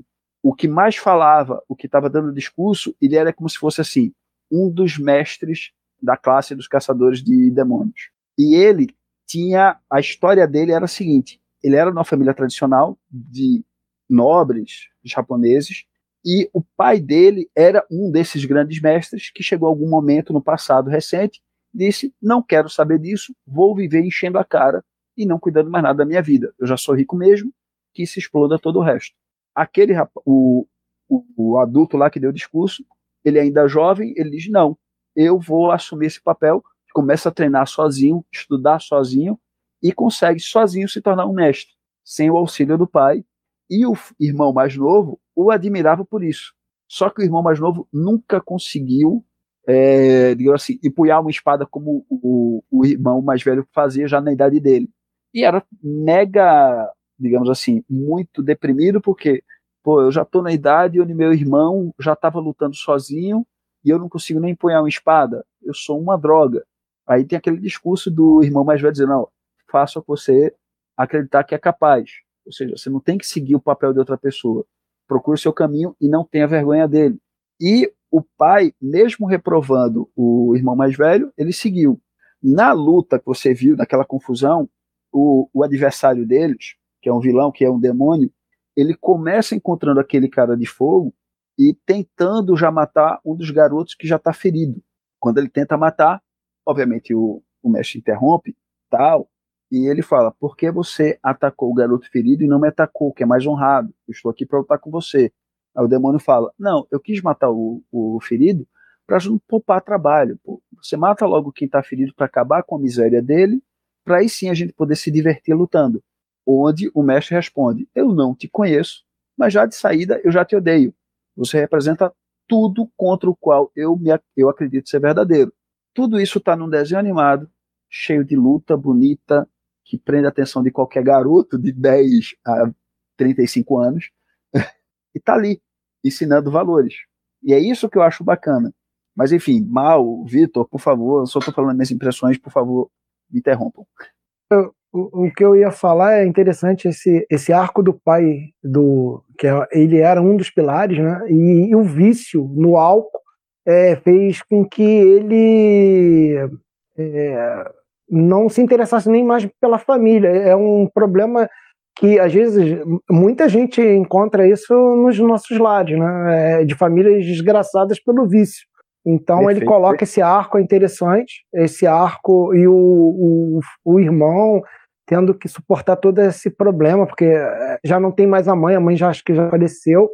O que mais falava, o que estava dando discurso, ele era como se fosse assim: um dos mestres da classe dos caçadores de demônios. E ele tinha a história dele era a seguinte: ele era de uma família tradicional de nobres japoneses e o pai dele era um desses grandes mestres que chegou a algum momento no passado recente disse não quero saber disso vou viver enchendo a cara e não cuidando mais nada da minha vida eu já sou rico mesmo que se exploda todo o resto aquele o, o, o adulto lá que deu o discurso ele ainda é jovem ele diz não eu vou assumir esse papel começa a treinar sozinho estudar sozinho e consegue sozinho se tornar um mestre sem o auxílio do pai e o irmão mais novo o admirava por isso. Só que o irmão mais novo nunca conseguiu, é, digamos assim, empunhar uma espada como o, o irmão mais velho fazia já na idade dele. E era mega, digamos assim, muito deprimido, porque, pô, eu já tô na idade onde meu irmão já estava lutando sozinho e eu não consigo nem empunhar uma espada. Eu sou uma droga. Aí tem aquele discurso do irmão mais velho dizendo, não, faça você acreditar que é capaz. Ou seja, você não tem que seguir o papel de outra pessoa. Procure o seu caminho e não tenha vergonha dele. E o pai, mesmo reprovando o irmão mais velho, ele seguiu. Na luta que você viu, naquela confusão, o, o adversário deles, que é um vilão, que é um demônio, ele começa encontrando aquele cara de fogo e tentando já matar um dos garotos que já está ferido. Quando ele tenta matar, obviamente o, o mestre interrompe, tal, e ele fala: Por que você atacou o garoto ferido e não me atacou, que é mais honrado? Eu estou aqui para lutar com você. Aí o demônio fala: Não, eu quis matar o, o ferido para não poupar trabalho. Pô. Você mata logo quem está ferido para acabar com a miséria dele, para aí sim a gente poder se divertir lutando. Onde o mestre responde: Eu não te conheço, mas já de saída eu já te odeio. Você representa tudo contra o qual eu, me, eu acredito ser verdadeiro. Tudo isso está num desenho animado, cheio de luta, bonita, que prende a atenção de qualquer garoto de 10 a 35 anos, e tá ali, ensinando valores. E é isso que eu acho bacana. Mas enfim, Mal, Vitor, por favor, eu só estou falando minhas impressões, por favor, me interrompam. O, o, que eu ia falar é interessante esse, esse arco do pai do que é, ele era um dos pilares, né? E, e o vício no álcool é, fez com que ele é, não se interessasse nem mais pela família. É um problema que às vezes muita gente encontra isso nos nossos lados, né? É, de famílias desgraçadas pelo vício. Então Perfeito. ele coloca esse arco interessante, esse arco e o, o, o, irmão tendo que suportar todo esse problema, porque é, já não tem mais a mãe, a mãe já acho que já faleceu,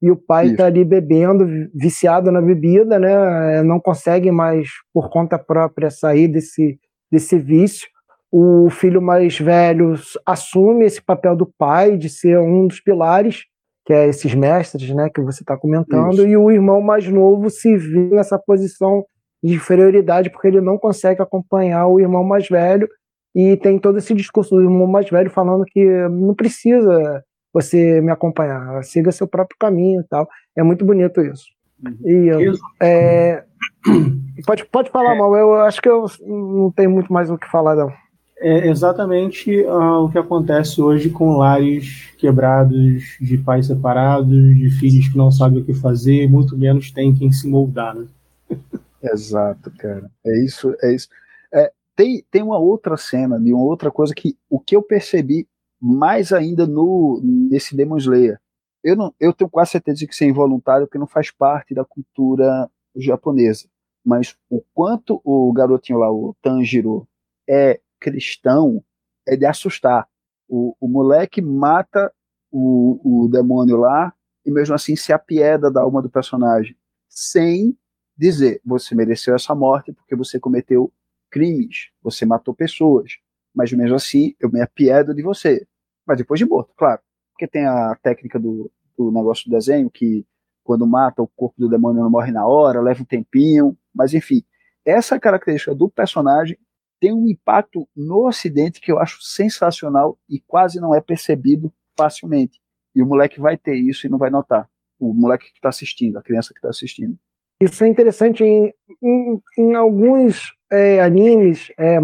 e o pai está ali bebendo, viciado na bebida, né? É, não consegue mais, por conta própria, sair desse, desse vício. O filho mais velho assume esse papel do pai, de ser um dos pilares, que é esses mestres né, que você está comentando, Isso. e o irmão mais novo se vê nessa posição de inferioridade porque ele não consegue acompanhar o irmão mais velho e tem todo esse discurso do irmão mais velho falando que não precisa você me acompanhar, siga seu próprio caminho e tal. É muito bonito isso. Uhum. E, isso. É, Pode, pode falar, é, mal. Eu acho que eu não tenho muito mais o que falar, não. É exatamente uh, o que acontece hoje com lares quebrados, de pais separados, de filhos que não sabem o que fazer, muito menos tem quem se moldar, né? Exato, cara. É isso, é isso. É, tem, tem uma outra cena, de uma outra coisa que o que eu percebi mais ainda no nesse Demon Slayer. Eu, não, eu tenho quase certeza de que isso é involuntário, porque não faz parte da cultura japonesa mas o quanto o garotinho lá, o Tanjiro, é cristão, é de assustar. O, o moleque mata o, o demônio lá e mesmo assim se apieda da alma do personagem, sem dizer você mereceu essa morte porque você cometeu crimes, você matou pessoas, mas mesmo assim eu me apiedo de você. Mas depois de morto, claro. Porque tem a técnica do, do negócio do desenho que quando mata o corpo do demônio não morre na hora, leva um tempinho, mas enfim, essa característica do personagem tem um impacto no Ocidente que eu acho sensacional e quase não é percebido facilmente. E o moleque vai ter isso e não vai notar. O moleque que está assistindo, a criança que está assistindo. Isso é interessante em, em, em alguns é, animes, é,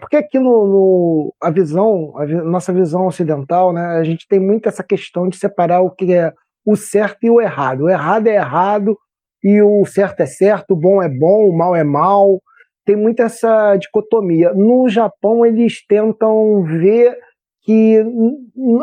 porque aqui no, no, a visão, a nossa visão ocidental, né, a gente tem muito essa questão de separar o que é o certo e o errado. O errado é errado, e o certo é certo, o bom é bom, o mal é mal. Tem muita essa dicotomia. No Japão, eles tentam ver que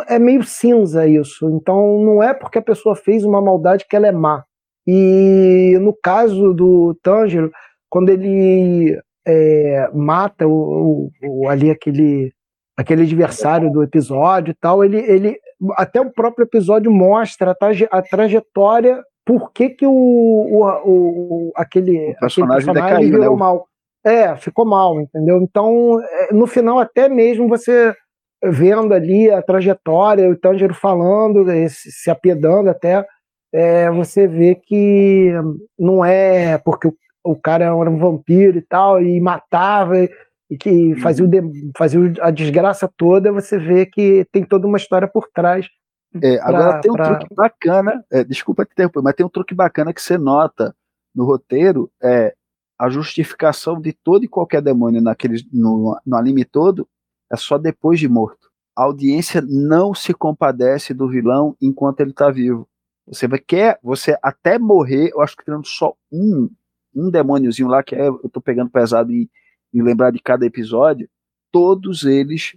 é meio cinza isso. Então, não é porque a pessoa fez uma maldade que ela é má. E no caso do Tanjiro, quando ele é, mata o, o, ali aquele aquele adversário do episódio e tal, ele, ele até o próprio episódio mostra a, traje, a trajetória por que, que o, o, o aquele, o personagem, aquele personagem decaiu, virou né? mal. É, ficou mal, entendeu? Então, é, no final, até mesmo você vendo ali a trajetória, o Tanjiro falando, se apiedando até, é, você vê que não é porque o, cara era um vampiro e tal, e matava, e que fazia, o de, fazia a desgraça toda, você vê que tem toda uma história por trás. É, agora tem um pra... truque bacana, é, desculpa te interromper, mas tem um truque bacana que você nota no roteiro, é a justificação de todo e qualquer demônio naquele, no, no anime todo é só depois de morto. A audiência não se compadece do vilão enquanto ele está vivo. Você quer, você até morrer, eu acho que tendo só um, um demôniozinho lá, que é, eu tô pegando pesado em, em lembrar de cada episódio, todos eles,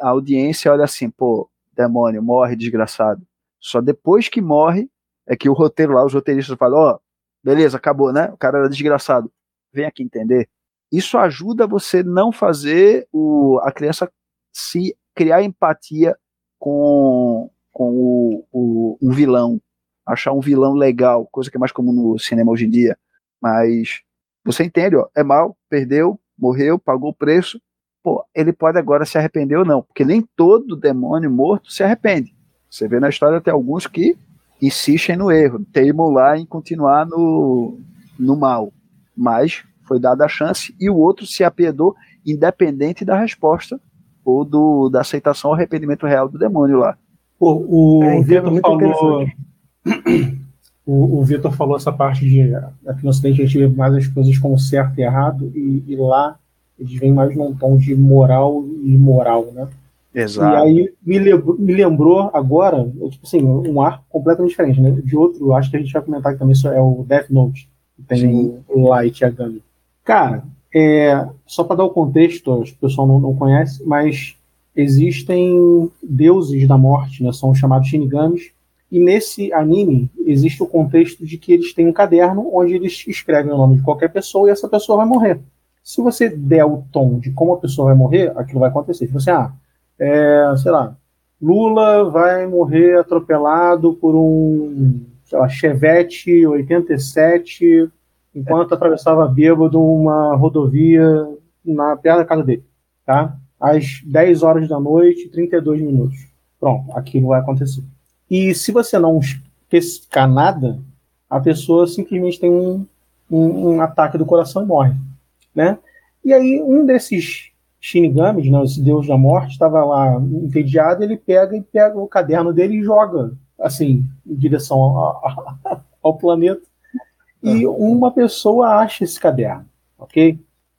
a audiência olha assim, pô, demônio, morre, desgraçado. Só depois que morre, é que o roteiro lá, os roteiristas falam, ó, oh, beleza, acabou, né? O cara era desgraçado. Vem aqui entender. Isso ajuda você não fazer o, a criança se criar empatia com, com o, o, um vilão, achar um vilão legal, coisa que é mais comum no cinema hoje em dia. Mas você entende, ó, é mal, perdeu, morreu, pagou o preço. Pô, ele pode agora se arrepender ou não, porque nem todo demônio morto se arrepende. Você vê na história até alguns que insistem no erro, teimam lá em continuar no, no mal. Mas foi dada a chance e o outro se apiedou, independente da resposta ou do, da aceitação ao arrependimento real do demônio lá. Pô, o é, Vitor falou. O, o Vitor falou essa parte de aqui no Ocidente a gente vê mais as coisas como certo e errado, e, e lá eles vêm mais num tom de moral e imoral, né? Exato. E aí me lembrou, me lembrou agora, tipo assim, um ar completamente diferente, né? De outro, acho que a gente vai comentar aqui também, é o Death Note, que tem Sim. o Light Yagami. Cara, é, só para dar o contexto, o pessoal não, não conhece, mas existem deuses da morte, né? São chamados Shinigamis, e nesse anime existe o contexto de que eles têm um caderno onde eles escrevem o nome de qualquer pessoa e essa pessoa vai morrer. Se você der o tom de como a pessoa vai morrer, aquilo vai acontecer. Se você, ah, é, sei lá, Lula vai morrer atropelado por um, sei lá, Chevette 87 enquanto atravessava bêbado uma rodovia na perto da casa dele, tá? Às 10 horas da noite, 32 minutos. Pronto, aquilo vai acontecer. E se você não especificar nada, a pessoa simplesmente tem um, um, um ataque do coração e morre, né? E aí um desses Shinigamis, né, esse deus da morte, estava lá entediado, ele pega e pega o caderno dele e joga, assim, em direção ao, ao planeta. E uma pessoa acha esse caderno, ok?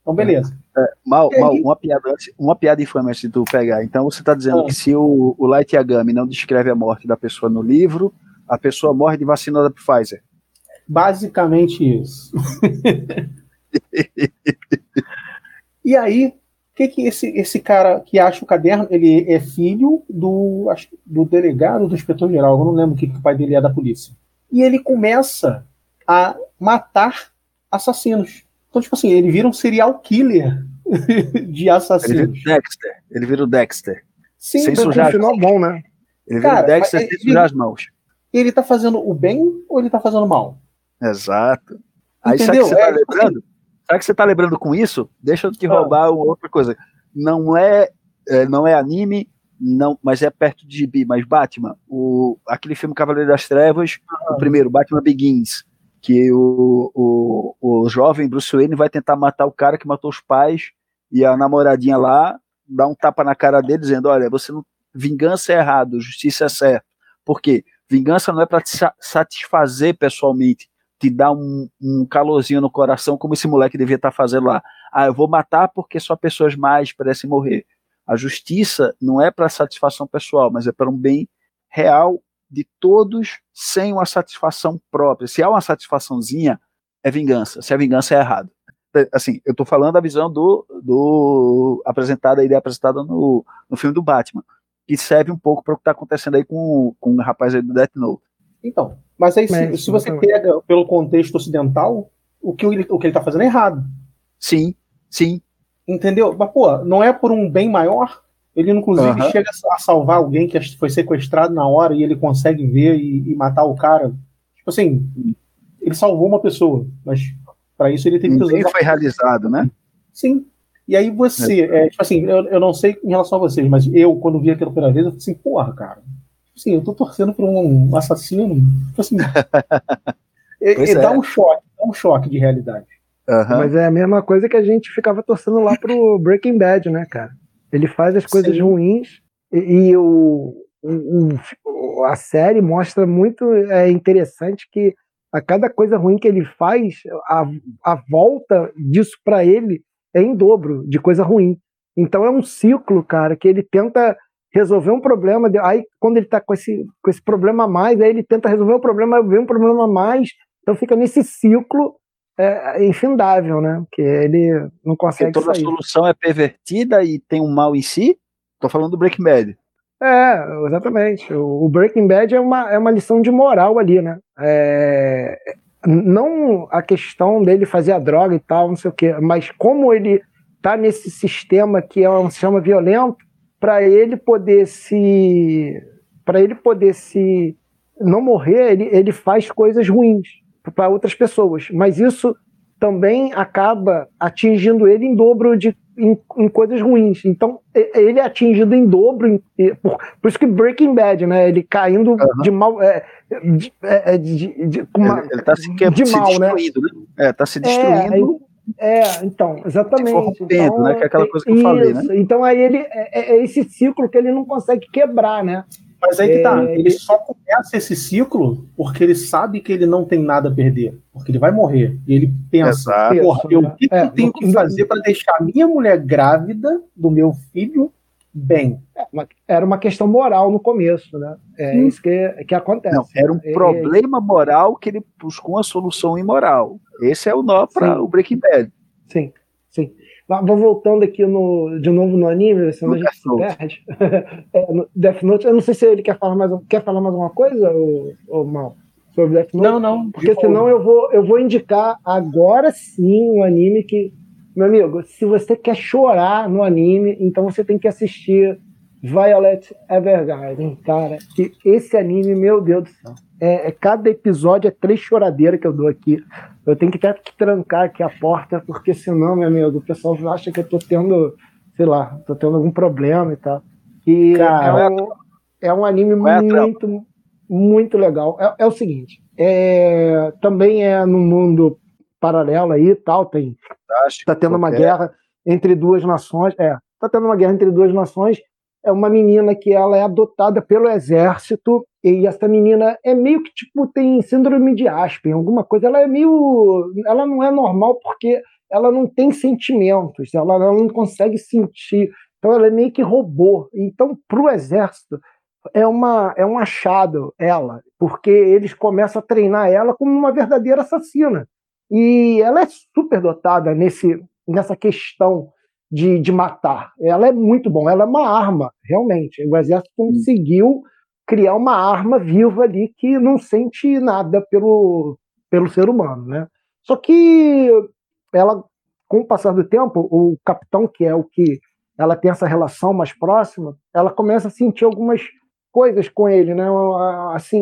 Então, beleza. É, mal, mal uma, piada, uma piada infame antes de tu pegar. Então, você está dizendo é. que se o, o Light Yagami não descreve a morte da pessoa no livro, a pessoa morre de vacina da Pfizer. Basicamente isso. e aí, que que esse, esse cara que acha o caderno, ele é filho do, do delegado do inspetor geral, eu não lembro o que, que o pai dele é da polícia. E ele começa a matar assassinos. Então, tipo assim, ele vira um serial killer de assassinos. Ele vira o Dexter. Ele vira o Dexter. Sim, sem sujar final bom, né? Ele vira Cara, o Dexter sem sujar as mãos. Ele tá fazendo o bem ou ele tá fazendo o mal? Exato. Aí Entendeu? sabe que você tá é, tá lembrando? Sabe que você tá lembrando com isso? Deixa eu te ah. roubar uma outra coisa. Não é, é, não é anime, não, mas é perto de gibi, mas Batman, o, aquele filme Cavaleiro das Trevas, ah. o primeiro, Batman Begins, que o, o, o jovem Bruce Wayne vai tentar matar o cara que matou os pais e a namoradinha lá dá um tapa na cara dele dizendo, olha, você não, vingança é errado, justiça é certo. Por quê? Vingança não é para te satisfazer pessoalmente, te dar um, um calorzinho no coração, como esse moleque devia estar tá fazendo lá. Ah, eu vou matar porque só pessoas mais parecem morrer. A justiça não é para satisfação pessoal, mas é para um bem real de todos sem uma satisfação própria. Se há uma satisfaçãozinha, é vingança. Se a vingança é errado. É, assim, eu estou falando da visão do, do apresentada, a ideia apresentada no, no filme do Batman, que serve um pouco para o que está acontecendo aí com, com o rapaz aí do Death Note. Então, mas aí se, se você pega pelo contexto ocidental, o que ele, o que ele está fazendo é errado. Sim, sim. Entendeu? Mas, pô, não é por um bem maior? Ele, inclusive, uhum. chega a salvar alguém que foi sequestrado na hora e ele consegue ver e, e matar o cara. Tipo assim, ele salvou uma pessoa, mas para isso ele teve que usar. foi realizado, né? Sim. E aí você, é. É, tipo assim, eu, eu não sei em relação a vocês, mas eu, quando vi aquela primeira vez, eu falei assim, porra, cara. Tipo assim, eu tô torcendo por um assassino. Tipo assim. e, e dá é. um choque, dá um choque de realidade. Uhum. Mas é a mesma coisa que a gente ficava torcendo lá pro Breaking Bad, né, cara? Ele faz as coisas Sim. ruins e, e o, a série mostra muito é interessante que a cada coisa ruim que ele faz, a, a volta disso para ele é em dobro de coisa ruim. Então é um ciclo, cara, que ele tenta resolver um problema, aí quando ele está com esse, com esse problema a mais, aí ele tenta resolver um problema, vem um problema a mais, então fica nesse ciclo é, infindável, né? Que ele não consegue Porque toda sair. a solução é pervertida e tem um mal em si. Tô falando do Breaking Bad. É, exatamente. O Breaking Bad é uma, é uma lição de moral ali, né? É, não a questão dele fazer a droga e tal, não sei o quê, mas como ele tá nesse sistema que é um sistema violento, para ele poder se. para ele poder se. não morrer, ele, ele faz coisas ruins para outras pessoas. Mas isso também acaba atingindo ele em dobro de em, em coisas ruins. Então ele é atingido em dobro, em, por, por, isso que Breaking Bad, né? Ele caindo uhum. de mal, é, de, é, de, de, uma, ele, está se, de se mal, né? né? É, tá se destruindo. É, é então, exatamente. Então, né? Que é aquela coisa que eu falei, né? Então aí ele é, é esse ciclo que ele não consegue quebrar, né? Mas aí que tá, é, ele só começa esse ciclo porque ele sabe que ele não tem nada a perder, porque ele vai morrer. E ele pensa, Exato. porra, eu, o que, é, eu tenho que fazer para deixar minha mulher grávida do meu filho bem? É, era uma questão moral no começo, né? É hum. isso que, que acontece. Não, era um é, problema moral que ele buscou uma solução imoral. Esse é o nó para o Breaking Bad. Sim. Vou voltando aqui no, de novo no anime, senão no a gente se perde. é, no Death Note, eu não sei se ele quer falar mais, quer falar mais alguma coisa, ou, ou mal, sobre Death Note. Não, não. Porque senão eu vou, eu vou indicar agora sim um anime que, meu amigo, se você quer chorar no anime, então você tem que assistir Violet Evergarden, cara. Que esse anime, meu Deus do céu. É, é, cada episódio é três choradeiras que eu dou aqui. Eu tenho que até que trancar aqui a porta, porque senão, meu amigo, o pessoal acha que eu tô tendo, sei lá, tô tendo algum problema e tal. E Cara, é, um, é um anime é muito, muito legal. É, é, o seguinte, é, também é num mundo paralelo aí e tal, tem, tá tendo uma guerra entre duas nações, é, tá tendo uma guerra entre duas nações, é uma menina que ela é adotada pelo exército e essa menina é meio que tipo tem síndrome de Aspen, alguma coisa. Ela é meio, ela não é normal porque ela não tem sentimentos, ela, ela não consegue sentir. Então ela é meio que robô. Então para o exército é uma é um achado ela, porque eles começam a treinar ela como uma verdadeira assassina. E ela é super dotada nesse nessa questão de, de matar. Ela é muito bom, ela é uma arma, realmente. O exército conseguiu criar uma arma viva ali que não sente nada pelo, pelo ser humano, né? Só que ela, com o passar do tempo, o capitão, que é o que ela tem essa relação mais próxima, ela começa a sentir algumas coisas com ele, né? Assim,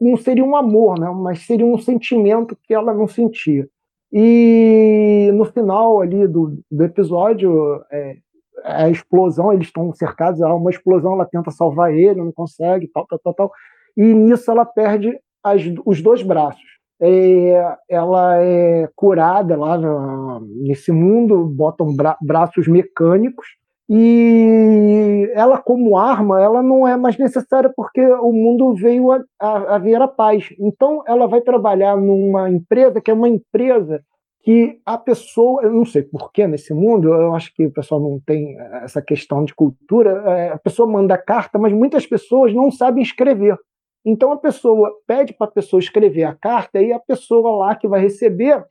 não seria um amor, né? Mas seria um sentimento que ela não sentia. E no final ali do, do episódio, é, a explosão, eles estão cercados, há uma explosão, ela tenta salvar ele, não consegue, tal, tal, tal, tal. E nisso ela perde as, os dois braços. É, ela é curada lá nesse mundo, botam bra braços mecânicos, e ela como arma ela não é mais necessária porque o mundo veio a, a, a ver a paz então ela vai trabalhar numa empresa que é uma empresa que a pessoa, eu não sei porquê nesse mundo, eu acho que o pessoal não tem essa questão de cultura, é, a pessoa manda carta, mas muitas pessoas não sabem escrever. Então a pessoa pede para a pessoa escrever a carta e a pessoa lá que vai receber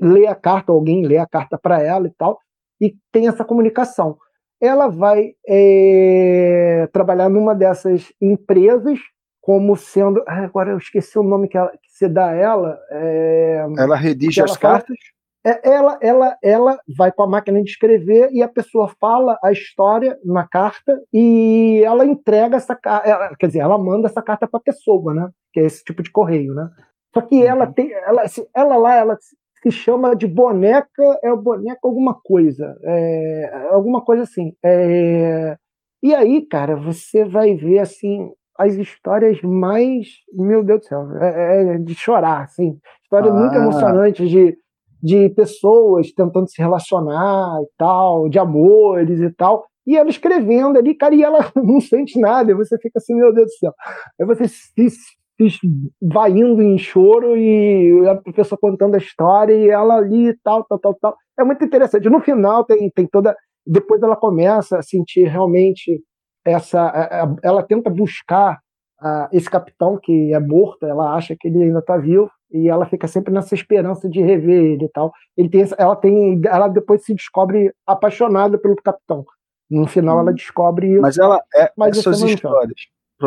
lê a carta, alguém lê a carta para ela e tal, e tem essa comunicação. Ela vai é, trabalhar numa dessas empresas como sendo. Ah, agora eu esqueci o nome que, ela, que você dá a ela. É, ela redige as fala, cartas? É, ela, ela, ela vai com a máquina de escrever e a pessoa fala a história na carta e ela entrega essa carta, quer dizer, ela manda essa carta para a pessoa, né? Que é esse tipo de correio, né? Só que ela uhum. tem, ela, ela lá, ela se chama de boneca, é boneca alguma coisa, é, alguma coisa assim. É, e aí, cara, você vai ver assim as histórias mais, meu Deus do céu, é, é de chorar, assim, histórias ah. muito emocionantes de de pessoas tentando se relacionar e tal, de amores e tal, e ela escrevendo ali, cara, e ela não sente nada, e você fica assim, meu Deus do céu. Aí você se, se vai indo em choro e a professora contando a história e ela ali e tal, tal, tal, tal. É muito interessante. No final tem, tem toda. Depois ela começa a sentir realmente essa. Ela tenta buscar uh, esse capitão que é morto, ela acha que ele ainda está vivo, e ela fica sempre nessa esperança de rever ele e tal. Ele tem, ela tem, ela depois se descobre apaixonada pelo capitão. No final hum. ela descobre isso. Mas ela é mas essas histórias,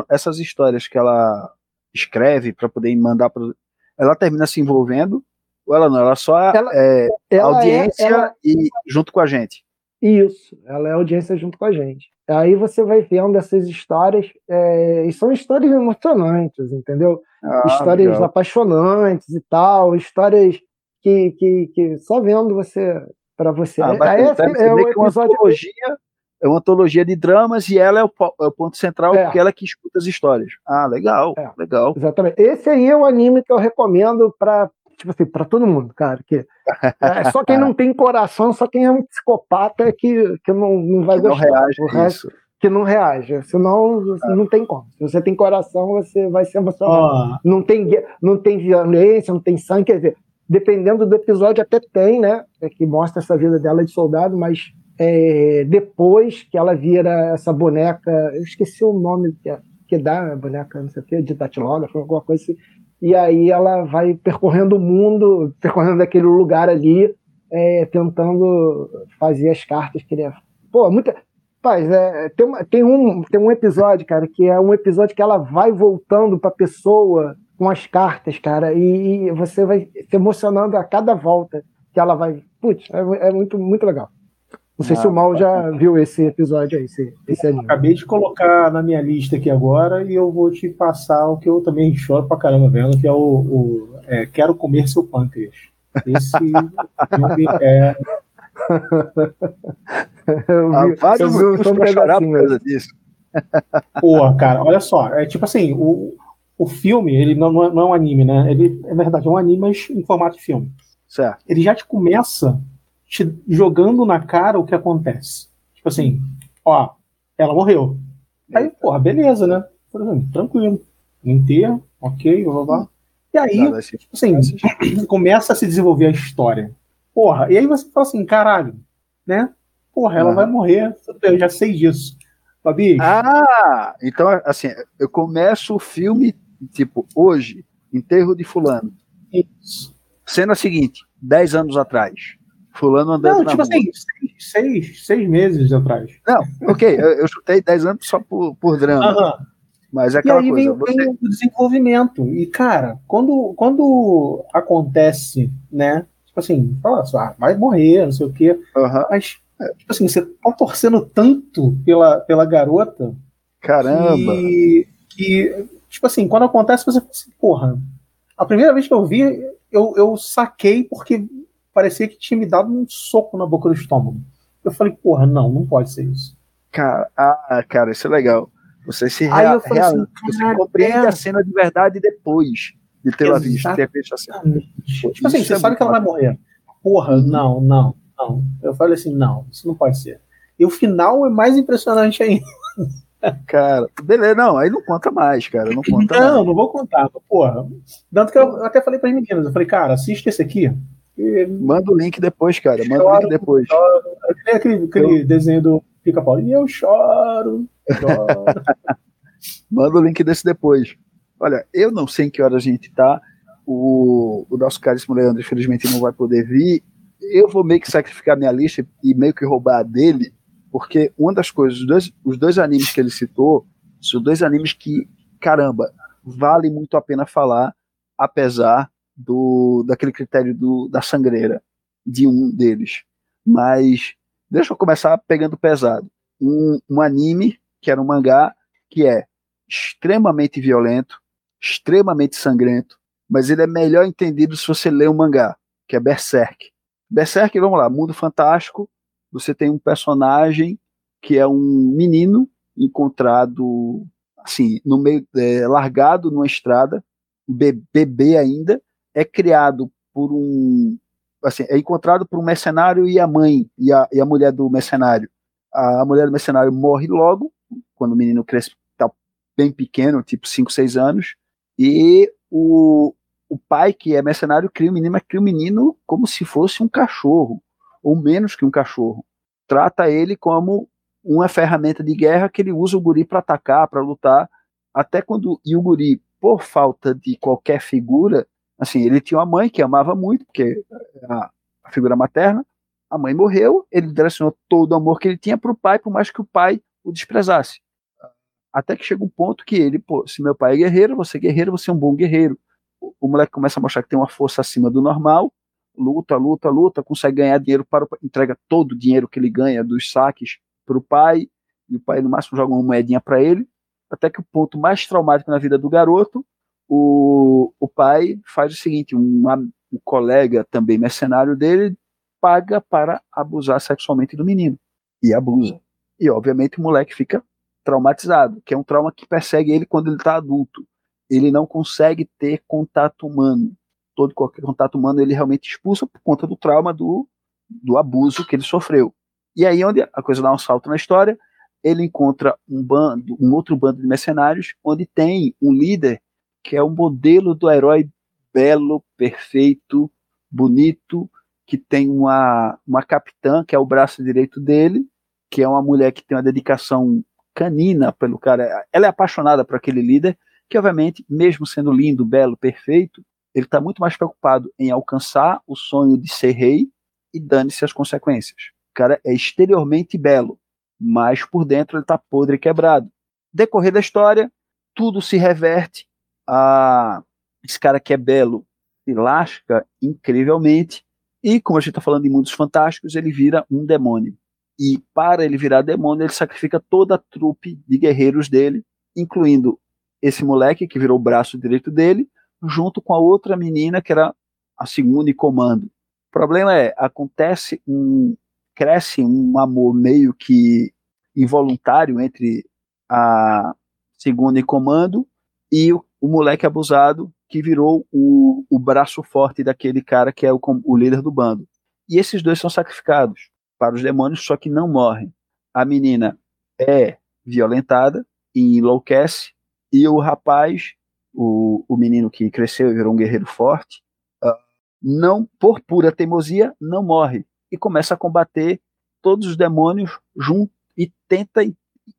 essas histórias que ela escreve para poder mandar para ela termina se envolvendo ou ela não? Ela só ela, é ela é, audiência é, ela... e junto com a gente. Isso, ela é audiência junto com a gente. Aí você vai vendo essas histórias, é, e são histórias emocionantes, entendeu? Ah, histórias legal. apaixonantes e tal, histórias que, que, que só vendo você, para você. Ah, é, é, é, episódio... uma antologia, é uma antologia de dramas e ela é o, é o ponto central, é. porque ela que escuta as histórias. Ah, legal, é, legal. Exatamente. Esse aí é o anime que eu recomendo para tipo assim, para todo mundo, cara. Que é só quem não tem coração, só quem é um psicopata que, que não, não vai que gostar. Não reage o resto, que não reage. Senão é. não tem como. Se você tem coração, você vai ser emocionado. Oh. Não, tem, não tem violência, não tem sangue. Quer dizer, dependendo do episódio, até tem, né? É que mostra essa vida dela de soldado, mas é, depois que ela vira essa boneca, eu esqueci o nome que, que dá, a boneca, não sei o que, de datilógrafo, alguma coisa assim e aí ela vai percorrendo o mundo, percorrendo aquele lugar ali, é, tentando fazer as cartas que ele é. Pô, muita. Paz, é, tem, uma, tem, um, tem um episódio, cara, que é um episódio que ela vai voltando pra pessoa com as cartas, cara, e, e você vai se emocionando a cada volta que ela vai. Putz, é, é muito, muito legal. Não sei ah, se o Mal já viu esse episódio aí, esse, esse anime. Acabei de colocar na minha lista aqui agora e eu vou te passar o que eu também choro pra caramba vendo, que é o, o é, Quero Comer Seu Pâncreas. Esse filme é... eu vi, ah, vários eu vi um chorar por causa disso. Porra, cara, olha só, é tipo assim, o, o filme, ele não, não, é, não é um anime, né? Ele, é verdade, é um anime, mas em formato de filme. Certo. Ele já te começa te jogando na cara o que acontece. Tipo assim, ó, ela morreu. Aí, porra, beleza, né? Por exemplo, tranquilo. Enterro, ok, blá blá blá. E aí, tipo assim, começa a se desenvolver a história. Porra, e aí você fala assim, caralho, né? Porra, ela vai morrer, eu já sei disso. Babi? Ah, então, assim, eu começo o filme, tipo, hoje, enterro de fulano. Isso. Cena seguinte, 10 anos atrás. Fulano andando Não, tipo assim, seis, seis, seis, meses atrás. Não, ok, eu, eu chutei 10 anos só por, por drama. Uhum. Mas é aquela e aí coisa. Vem, você... vem o desenvolvimento. E, cara, quando, quando acontece, né? Tipo assim, fala assim, ah, vai morrer, não sei o quê. Uhum. Mas, tipo assim, você tá torcendo tanto pela, pela garota. Caramba! Que, que, tipo assim, quando acontece, você fala assim, porra. A primeira vez que eu vi, eu, eu saquei porque parecia que tinha me dado um soco na boca do estômago. Eu falei, porra, não, não pode ser isso. Cara, ah, cara, isso é legal. Você se rea, Aí eu falei assim, você compreende é... a cena de verdade depois de tê-la visto, ter visto a cena. Tipo assim, você é sabe que ela vai morrer. Porra, não, não, não. Eu falei assim, não, isso não pode ser. E o final é mais impressionante ainda. Cara, beleza, não, aí não conta mais, cara. Não conta Não, mais. não vou contar, porra. Tanto que eu até falei para as meninas, eu falei, cara, assiste esse aqui, Manda o link depois, cara. Manda choro, o link depois. Choro. Aquele, aquele eu... desenho do pica-pau. E eu choro. choro. Manda o link desse depois. Olha, eu não sei em que hora a gente tá. O, o nosso caríssimo Leandro, infelizmente, não vai poder vir. Eu vou meio que sacrificar minha lista e meio que roubar a dele, porque uma das coisas, os dois, os dois animes que ele citou, são dois animes que, caramba, vale muito a pena falar, apesar do daquele critério do, da sangreira de um deles. Mas deixa eu começar pegando pesado. Um, um anime, que era um mangá, que é extremamente violento, extremamente sangrento, mas ele é melhor entendido se você ler um mangá, que é Berserk. Berserk, vamos lá, mundo fantástico, você tem um personagem que é um menino encontrado assim, no meio é, largado numa estrada, bebê ainda, é criado por um assim, é encontrado por um mercenário e a mãe e a, e a mulher do mercenário. A, a mulher do mercenário morre logo quando o menino cresce tá bem pequeno, tipo 5, 6 anos, e o, o pai que é mercenário cria o menino, mas cria o menino como se fosse um cachorro, ou menos que um cachorro. Trata ele como uma ferramenta de guerra que ele usa o guri para atacar, para lutar, até quando e o guri, por falta de qualquer figura, assim, ele tinha uma mãe que amava muito, porque a, a figura materna, a mãe morreu, ele direcionou todo o amor que ele tinha para o pai, por mais que o pai o desprezasse. Até que chega um ponto que ele, pô, se meu pai é guerreiro, você é guerreiro, você é um bom guerreiro. O, o moleque começa a mostrar que tem uma força acima do normal, luta, luta, luta, consegue ganhar dinheiro para o, entrega todo o dinheiro que ele ganha dos saques para o pai, e o pai no máximo joga uma moedinha para ele, até que o ponto mais traumático na vida do garoto, o, o pai faz o seguinte, um, um colega também mercenário dele paga para abusar sexualmente do menino, e abusa. E obviamente o moleque fica traumatizado, que é um trauma que persegue ele quando ele está adulto. Ele não consegue ter contato humano. Todo qualquer contato humano ele realmente expulsa por conta do trauma do, do abuso que ele sofreu. E aí onde a coisa dá um salto na história, ele encontra um bando, um outro bando de mercenários, onde tem um líder que é o modelo do herói belo, perfeito, bonito, que tem uma, uma capitã, que é o braço direito dele, que é uma mulher que tem uma dedicação canina pelo cara. Ela é apaixonada por aquele líder, que obviamente, mesmo sendo lindo, belo, perfeito, ele está muito mais preocupado em alcançar o sonho de ser rei e dane-se as consequências cara é exteriormente belo, mas por dentro ele está podre e quebrado. Decorrer da história, tudo se reverte. A... Esse cara que é belo se lasca incrivelmente. E, como a gente está falando de mundos fantásticos, ele vira um demônio. E para ele virar demônio, ele sacrifica toda a trupe de guerreiros dele, incluindo esse moleque que virou o braço direito dele, junto com a outra menina que era a segunda em comando. O problema é, acontece um, cresce um amor meio que involuntário entre a segunda em comando e o, o moleque abusado que virou o, o braço forte daquele cara que é o, o líder do bando. E esses dois são sacrificados para os demônios, só que não morrem. A menina é violentada e enlouquece, e o rapaz, o, o menino que cresceu e virou um guerreiro forte, uh, não por pura teimosia, não morre e começa a combater todos os demônios junto e tenta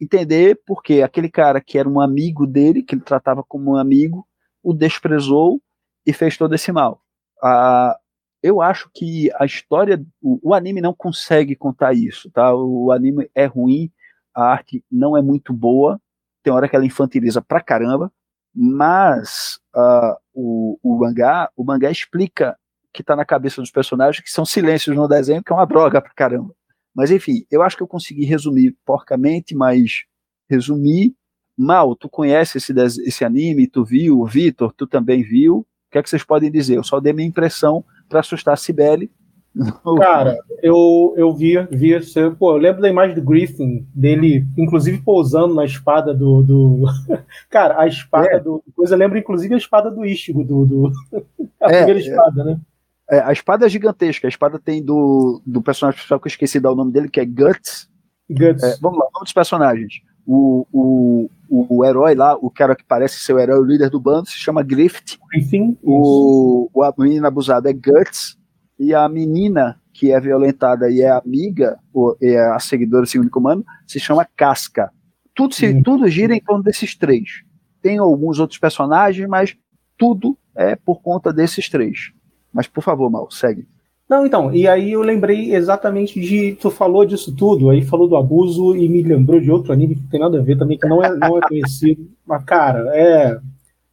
entender porque aquele cara que era um amigo dele, que ele tratava como um amigo, o desprezou e fez todo esse mal. Ah, eu acho que a história, o, o, anime não consegue contar isso, tá? O anime é ruim, a arte não é muito boa, tem hora que ela infantiliza pra caramba, mas uh, o, o mangá, o mangá explica que está na cabeça dos personagens, que são silêncios no desenho, que é uma droga pra caramba. Mas enfim, eu acho que eu consegui resumir porcamente, mas resumir. Mal, tu conhece esse, esse anime, tu viu, o Vitor, tu também viu. O que é que vocês podem dizer? Eu só dei minha impressão para assustar a Cibele. Cara, eu, eu vi, vi pô, eu lembro da imagem do Griffin, dele, inclusive, pousando na espada do. do... Cara, a espada é. do. Coisa lembra, inclusive, a espada do Ichigo, do, do... a é, primeira é. espada, é. né? É, a espada é gigantesca. A espada tem do, do personagem principal que eu esqueci de dar o nome dele, que é Guts. Guts. É, vamos lá, vamos dos personagens. O, o, o, o, herói lá, o cara que parece ser o herói, o líder do bando, se chama Griffith. Enfim. O, o, a menina abusada é Guts. E a menina que é violentada e é amiga, ou é a seguidora do segundo comando, se chama Casca. Tudo, se, hum. tudo gira em torno desses três. Tem alguns outros personagens, mas tudo é por conta desses três. Mas por favor, Mal, segue. Não, então, e aí eu lembrei exatamente de. Tu falou disso tudo, aí falou do abuso e me lembrou de outro anime que não tem nada a ver também, que não é, não é conhecido. Mas, cara, é.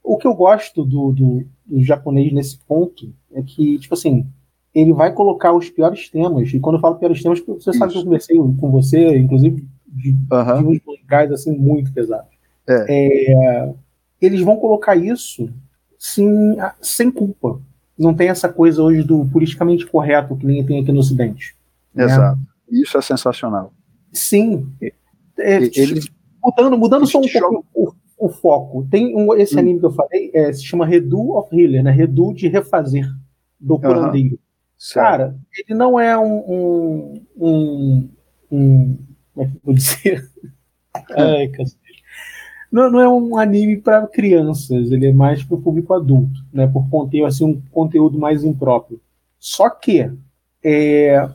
O que eu gosto do, do, do japonês nesse ponto é que, tipo assim, ele vai colocar os piores temas. E quando eu falo piores temas, você Isso. sabe que eu conversei com você, inclusive, de, uhum. de uns locais assim muito pesados. É. É, eles vão colocar isso sem, sem culpa não tem essa coisa hoje do politicamente correto que nem tem aqui no Ocidente. Né? Exato. Né? Isso é sensacional. Sim. É, Eles, mudando mudando só um pouco o, o, foco. Tem um, esse hum. anime que eu falei, é, se chama Redu of Healer, né? Redu de refazer, do curandeiro. Uhum. Cara, ele não é um, um, um, um como é que eu vou dizer? Ai, cacete não, não é um anime para crianças, ele é mais para o público adulto, né? Por conter assim, um conteúdo mais impróprio. Só que é,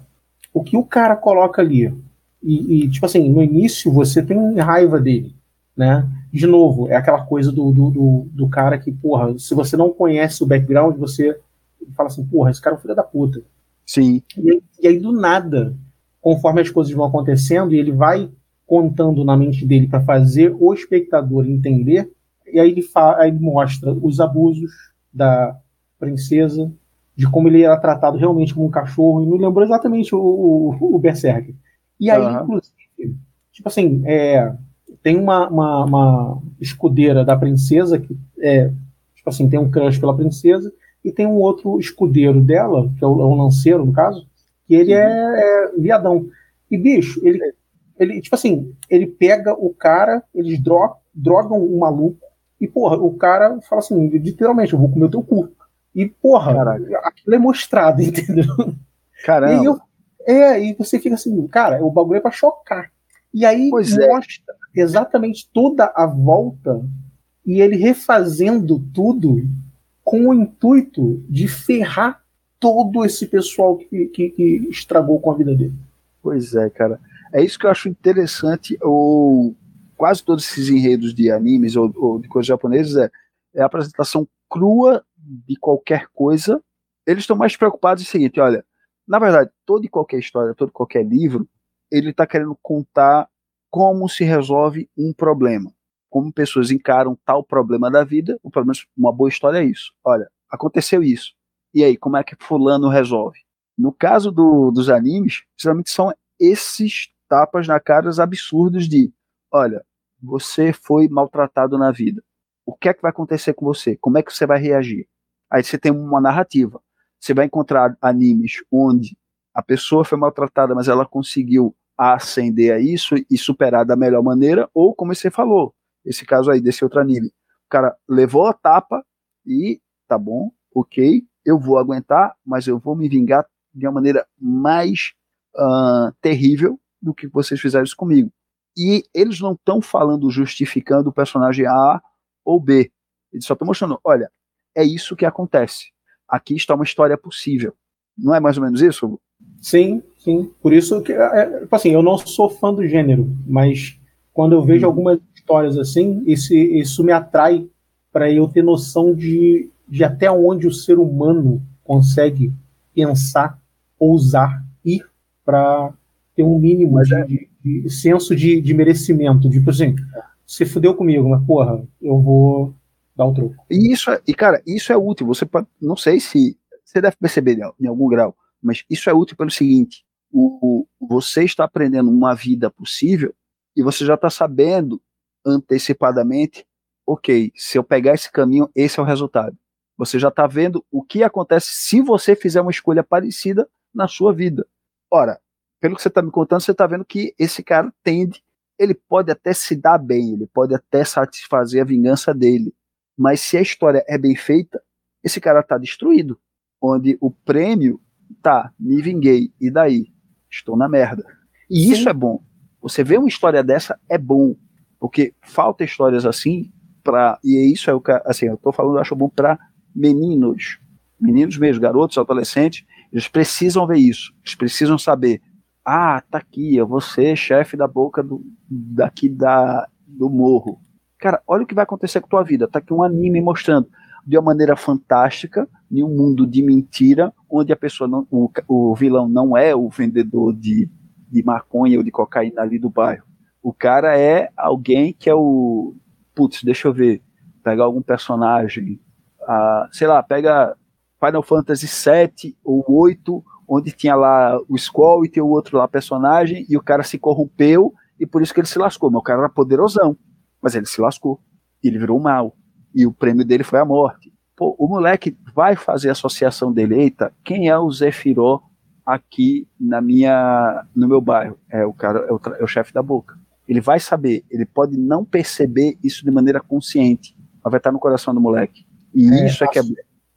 o que o cara coloca ali, e, e, tipo assim, no início você tem raiva dele, né? De novo, é aquela coisa do, do, do, do cara que, porra, se você não conhece o background, você fala assim, porra, esse cara é um filho da puta. Sim. E aí, e aí do nada, conforme as coisas vão acontecendo, e ele vai contando na mente dele para fazer o espectador entender. E aí ele, aí ele mostra os abusos da princesa, de como ele era tratado realmente como um cachorro, e me lembrou exatamente o, o, o Berserk. E aí, uhum. inclusive, tipo assim, é, tem uma, uma, uma, escudeira da princesa que é, tipo assim, tem um crush pela princesa, e tem um outro escudeiro dela, que é o, é um lanceiro, no caso, que ele é, é viadão. E, bicho, ele ele, tipo assim, ele pega o cara, eles dro drogam o maluco, e, porra, o cara fala assim, literalmente, eu vou comer o teu cu. E, porra, Caraca. aquilo é mostrado, entendeu? Caramba. E eu, é, e você fica assim, cara, o bagulho é pra chocar. E aí pois é. mostra é. exatamente toda a volta e ele refazendo tudo com o intuito de ferrar todo esse pessoal que, que, que estragou com a vida dele. Pois é, cara. É isso que eu acho interessante, ou quase todos esses enredos de animes ou, ou de coisas japonesas, é, é a apresentação crua de qualquer coisa. Eles estão mais preocupados em seguinte, olha, na verdade, toda e qualquer história, todo e qualquer livro, ele está querendo contar como se resolve um problema, como pessoas encaram tal problema da vida. O problema, uma boa história é isso. Olha, aconteceu isso. E aí, como é que fulano resolve? No caso do, dos animes, geralmente são esses tapas na cara absurdos de: olha, você foi maltratado na vida. O que é que vai acontecer com você? Como é que você vai reagir? Aí você tem uma narrativa. Você vai encontrar animes onde a pessoa foi maltratada, mas ela conseguiu ascender a isso e superar da melhor maneira, ou como você falou, esse caso aí desse outro anime. O cara levou a tapa e tá bom, ok, eu vou aguentar, mas eu vou me vingar de uma maneira mais uh, terrível do que vocês fizeram isso comigo. E eles não estão falando, justificando o personagem A ou B. Eles só estão mostrando, olha, é isso que acontece. Aqui está uma história possível. Não é mais ou menos isso? Sim, sim. Por isso que, é, é tipo assim, eu não sou fã do gênero, mas quando eu vejo hum. algumas histórias assim, esse, isso me atrai para eu ter noção de, de até onde o ser humano consegue pensar, ousar, ir para ter um mínimo de, é... de, de, senso de, de merecimento. Tipo assim, você fudeu comigo, mas porra, eu vou dar um troco. E isso, é, e cara, isso é útil. Você pode, não sei se você deve perceber em algum grau, mas isso é útil pelo seguinte: o, o você está aprendendo uma vida possível e você já está sabendo antecipadamente, ok, se eu pegar esse caminho, esse é o resultado. Você já está vendo o que acontece se você fizer uma escolha parecida na sua vida. Ora, pelo que você está me contando, você está vendo que esse cara tende, ele pode até se dar bem, ele pode até satisfazer a vingança dele, mas se a história é bem feita, esse cara está destruído, onde o prêmio tá, me vinguei, e daí? Estou na merda. E Sim. isso é bom. Você vê uma história dessa é bom, porque falta histórias assim para e isso é o que assim, eu tô falando, eu acho bom para meninos, meninos mesmo, garotos, adolescentes, eles precisam ver isso, eles precisam saber ah, tá aqui, eu vou ser chefe da boca do, daqui da do morro. Cara, olha o que vai acontecer com tua vida. Tá aqui um anime mostrando de uma maneira fantástica, em um mundo de mentira, onde a pessoa não, o, o vilão não é o vendedor de, de maconha ou de cocaína ali do bairro. O cara é alguém que é o. Putz, deixa eu ver. Pegar algum personagem. Uh, sei lá, pega Final Fantasy VII ou 8, onde tinha lá o Squall e tem o outro lá personagem, e o cara se corrompeu, e por isso que ele se lascou. Meu cara era poderosão, mas ele se lascou. Ele virou mal. E o prêmio dele foi a morte. Pô, o moleque vai fazer a associação dele. Eita, quem é o Zefiró aqui na minha, no meu bairro? É o cara, é o, é o chefe da boca. Ele vai saber, ele pode não perceber isso de maneira consciente, mas vai estar no coração do moleque. E é, isso é que é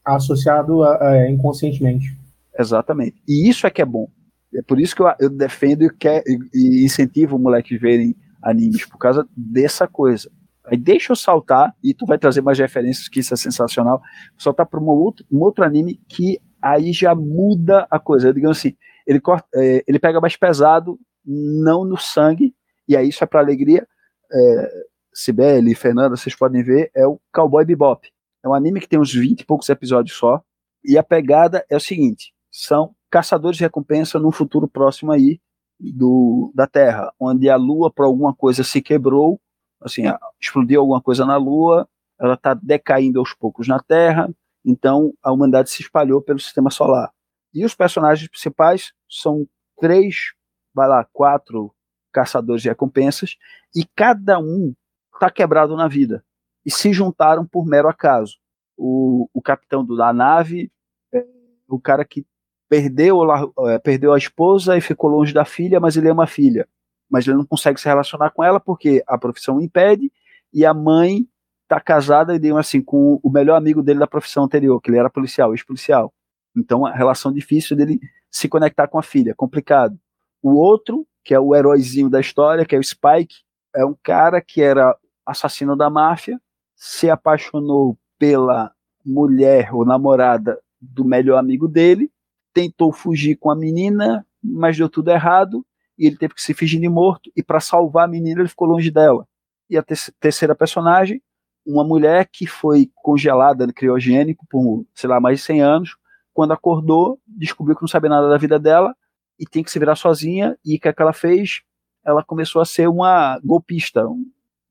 associado a, a, inconscientemente. Exatamente. E isso é que é bom. É por isso que eu, eu defendo e, quer, e incentivo o moleque a verem animes, por causa dessa coisa. Aí deixa eu saltar, e tu vai trazer mais referências, que isso é sensacional. Soltar para um outro, um outro anime que aí já muda a coisa. Eu digo assim, ele, corta, é, ele pega mais pesado, não no sangue, e aí isso é para alegria. É, Sibeli, Fernanda, vocês podem ver, é o Cowboy Bebop. É um anime que tem uns 20 e poucos episódios só. E a pegada é o seguinte: são caçadores de recompensa num futuro próximo aí do, da Terra, onde a Lua, por alguma coisa, se quebrou, assim, explodiu alguma coisa na Lua, ela está decaindo aos poucos na Terra, então a humanidade se espalhou pelo sistema solar. E os personagens principais são três, vai lá, quatro caçadores de recompensas, e cada um está quebrado na vida e se juntaram por mero acaso. O, o capitão da nave, é, o cara que perdeu, é, perdeu a esposa e ficou longe da filha, mas ele ama a filha. Mas ele não consegue se relacionar com ela porque a profissão impede e a mãe está casada e assim com o melhor amigo dele da profissão anterior, que ele era policial, ex-policial. Então a relação difícil dele se conectar com a filha, complicado. O outro, que é o heróizinho da história, que é o Spike, é um cara que era assassino da máfia, se apaixonou pela mulher ou namorada do melhor amigo dele, tentou fugir com a menina, mas deu tudo errado e ele teve que se fingir de morto e para salvar a menina ele ficou longe dela. E a terceira personagem, uma mulher que foi congelada no criogênico por, sei lá, mais de 100 anos, quando acordou, descobriu que não sabia nada da vida dela e tem que se virar sozinha e o que, é que ela fez? Ela começou a ser uma golpista,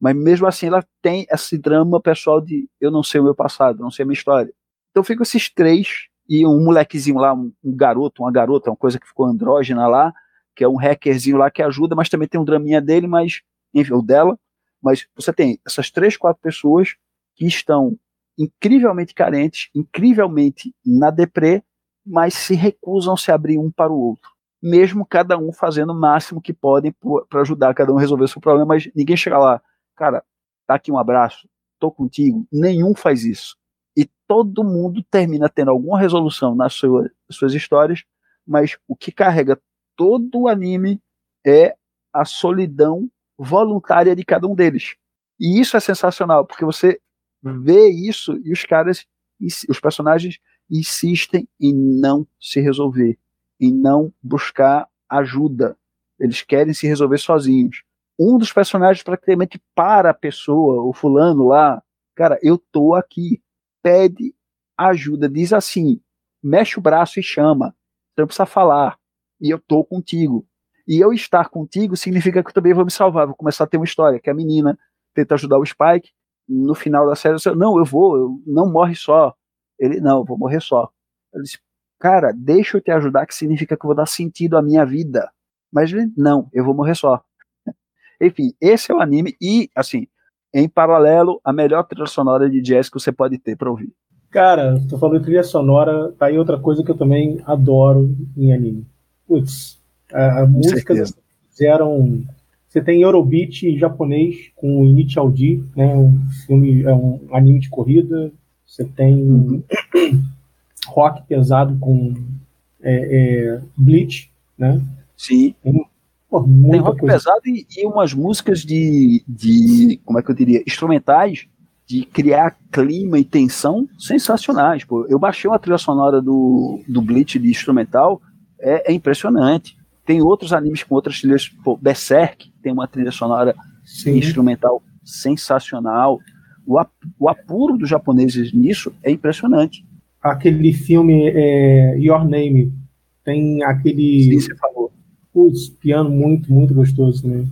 mas mesmo assim ela tem esse drama pessoal de eu não sei o meu passado, não sei a minha história. Então ficam esses três e um molequezinho lá, um, um, garoto, uma garota, uma coisa que ficou andrógena lá, que é um hackerzinho lá que ajuda, mas também tem um draminha dele, mas enfim, o dela. Mas você tem essas três, quatro pessoas que estão incrivelmente carentes, incrivelmente na deprê, mas se recusam a se abrir um para o outro. Mesmo cada um fazendo o máximo que podem para ajudar cada um a resolver o seu problema, mas ninguém chega lá, cara, tá aqui um abraço, tô contigo. Nenhum faz isso. Todo mundo termina tendo alguma resolução nas suas, suas histórias, mas o que carrega todo o anime é a solidão voluntária de cada um deles. E isso é sensacional, porque você vê isso e os caras, os personagens insistem em não se resolver, em não buscar ajuda. Eles querem se resolver sozinhos um dos personagens praticamente para a pessoa, o fulano lá, cara, eu tô aqui, pede ajuda, diz assim, mexe o braço e chama, você não precisa falar, e eu tô contigo. E eu estar contigo significa que eu também vou me salvar, vou começar a ter uma história, que a menina tenta ajudar o Spike, no final da série, eu, não, eu vou, eu, não morre só. Ele, não, eu vou morrer só. Ele disse, cara, deixa eu te ajudar, que significa que eu vou dar sentido à minha vida. Mas ele, não, eu vou morrer só. Enfim, esse é o anime e, assim, em paralelo, a melhor trilha sonora de jazz que você pode ter para ouvir. Cara, tô falando de trilha sonora, tá aí outra coisa que eu também adoro em anime. Putz, a, a música fizeram. Você tem Eurobeat japonês com Initial D, né? Um filme, é um anime de corrida. Você tem uhum. rock pesado com é, é, Bleach, né? Sim. Tem Pô, tem rock coisa. pesado e, e, umas músicas de, de, como é que eu diria, instrumentais, de criar clima e tensão sensacionais. Pô. Eu baixei uma trilha sonora do, do Bleach de instrumental, é, é impressionante. Tem outros animes com outras trilhas, pô, Berserk tem uma trilha sonora Sim. instrumental sensacional. O, ap o apuro dos japoneses nisso é impressionante. Aquele filme é, Your Name tem aquele. Sim, você falou. Putz, piano muito, muito gostoso também.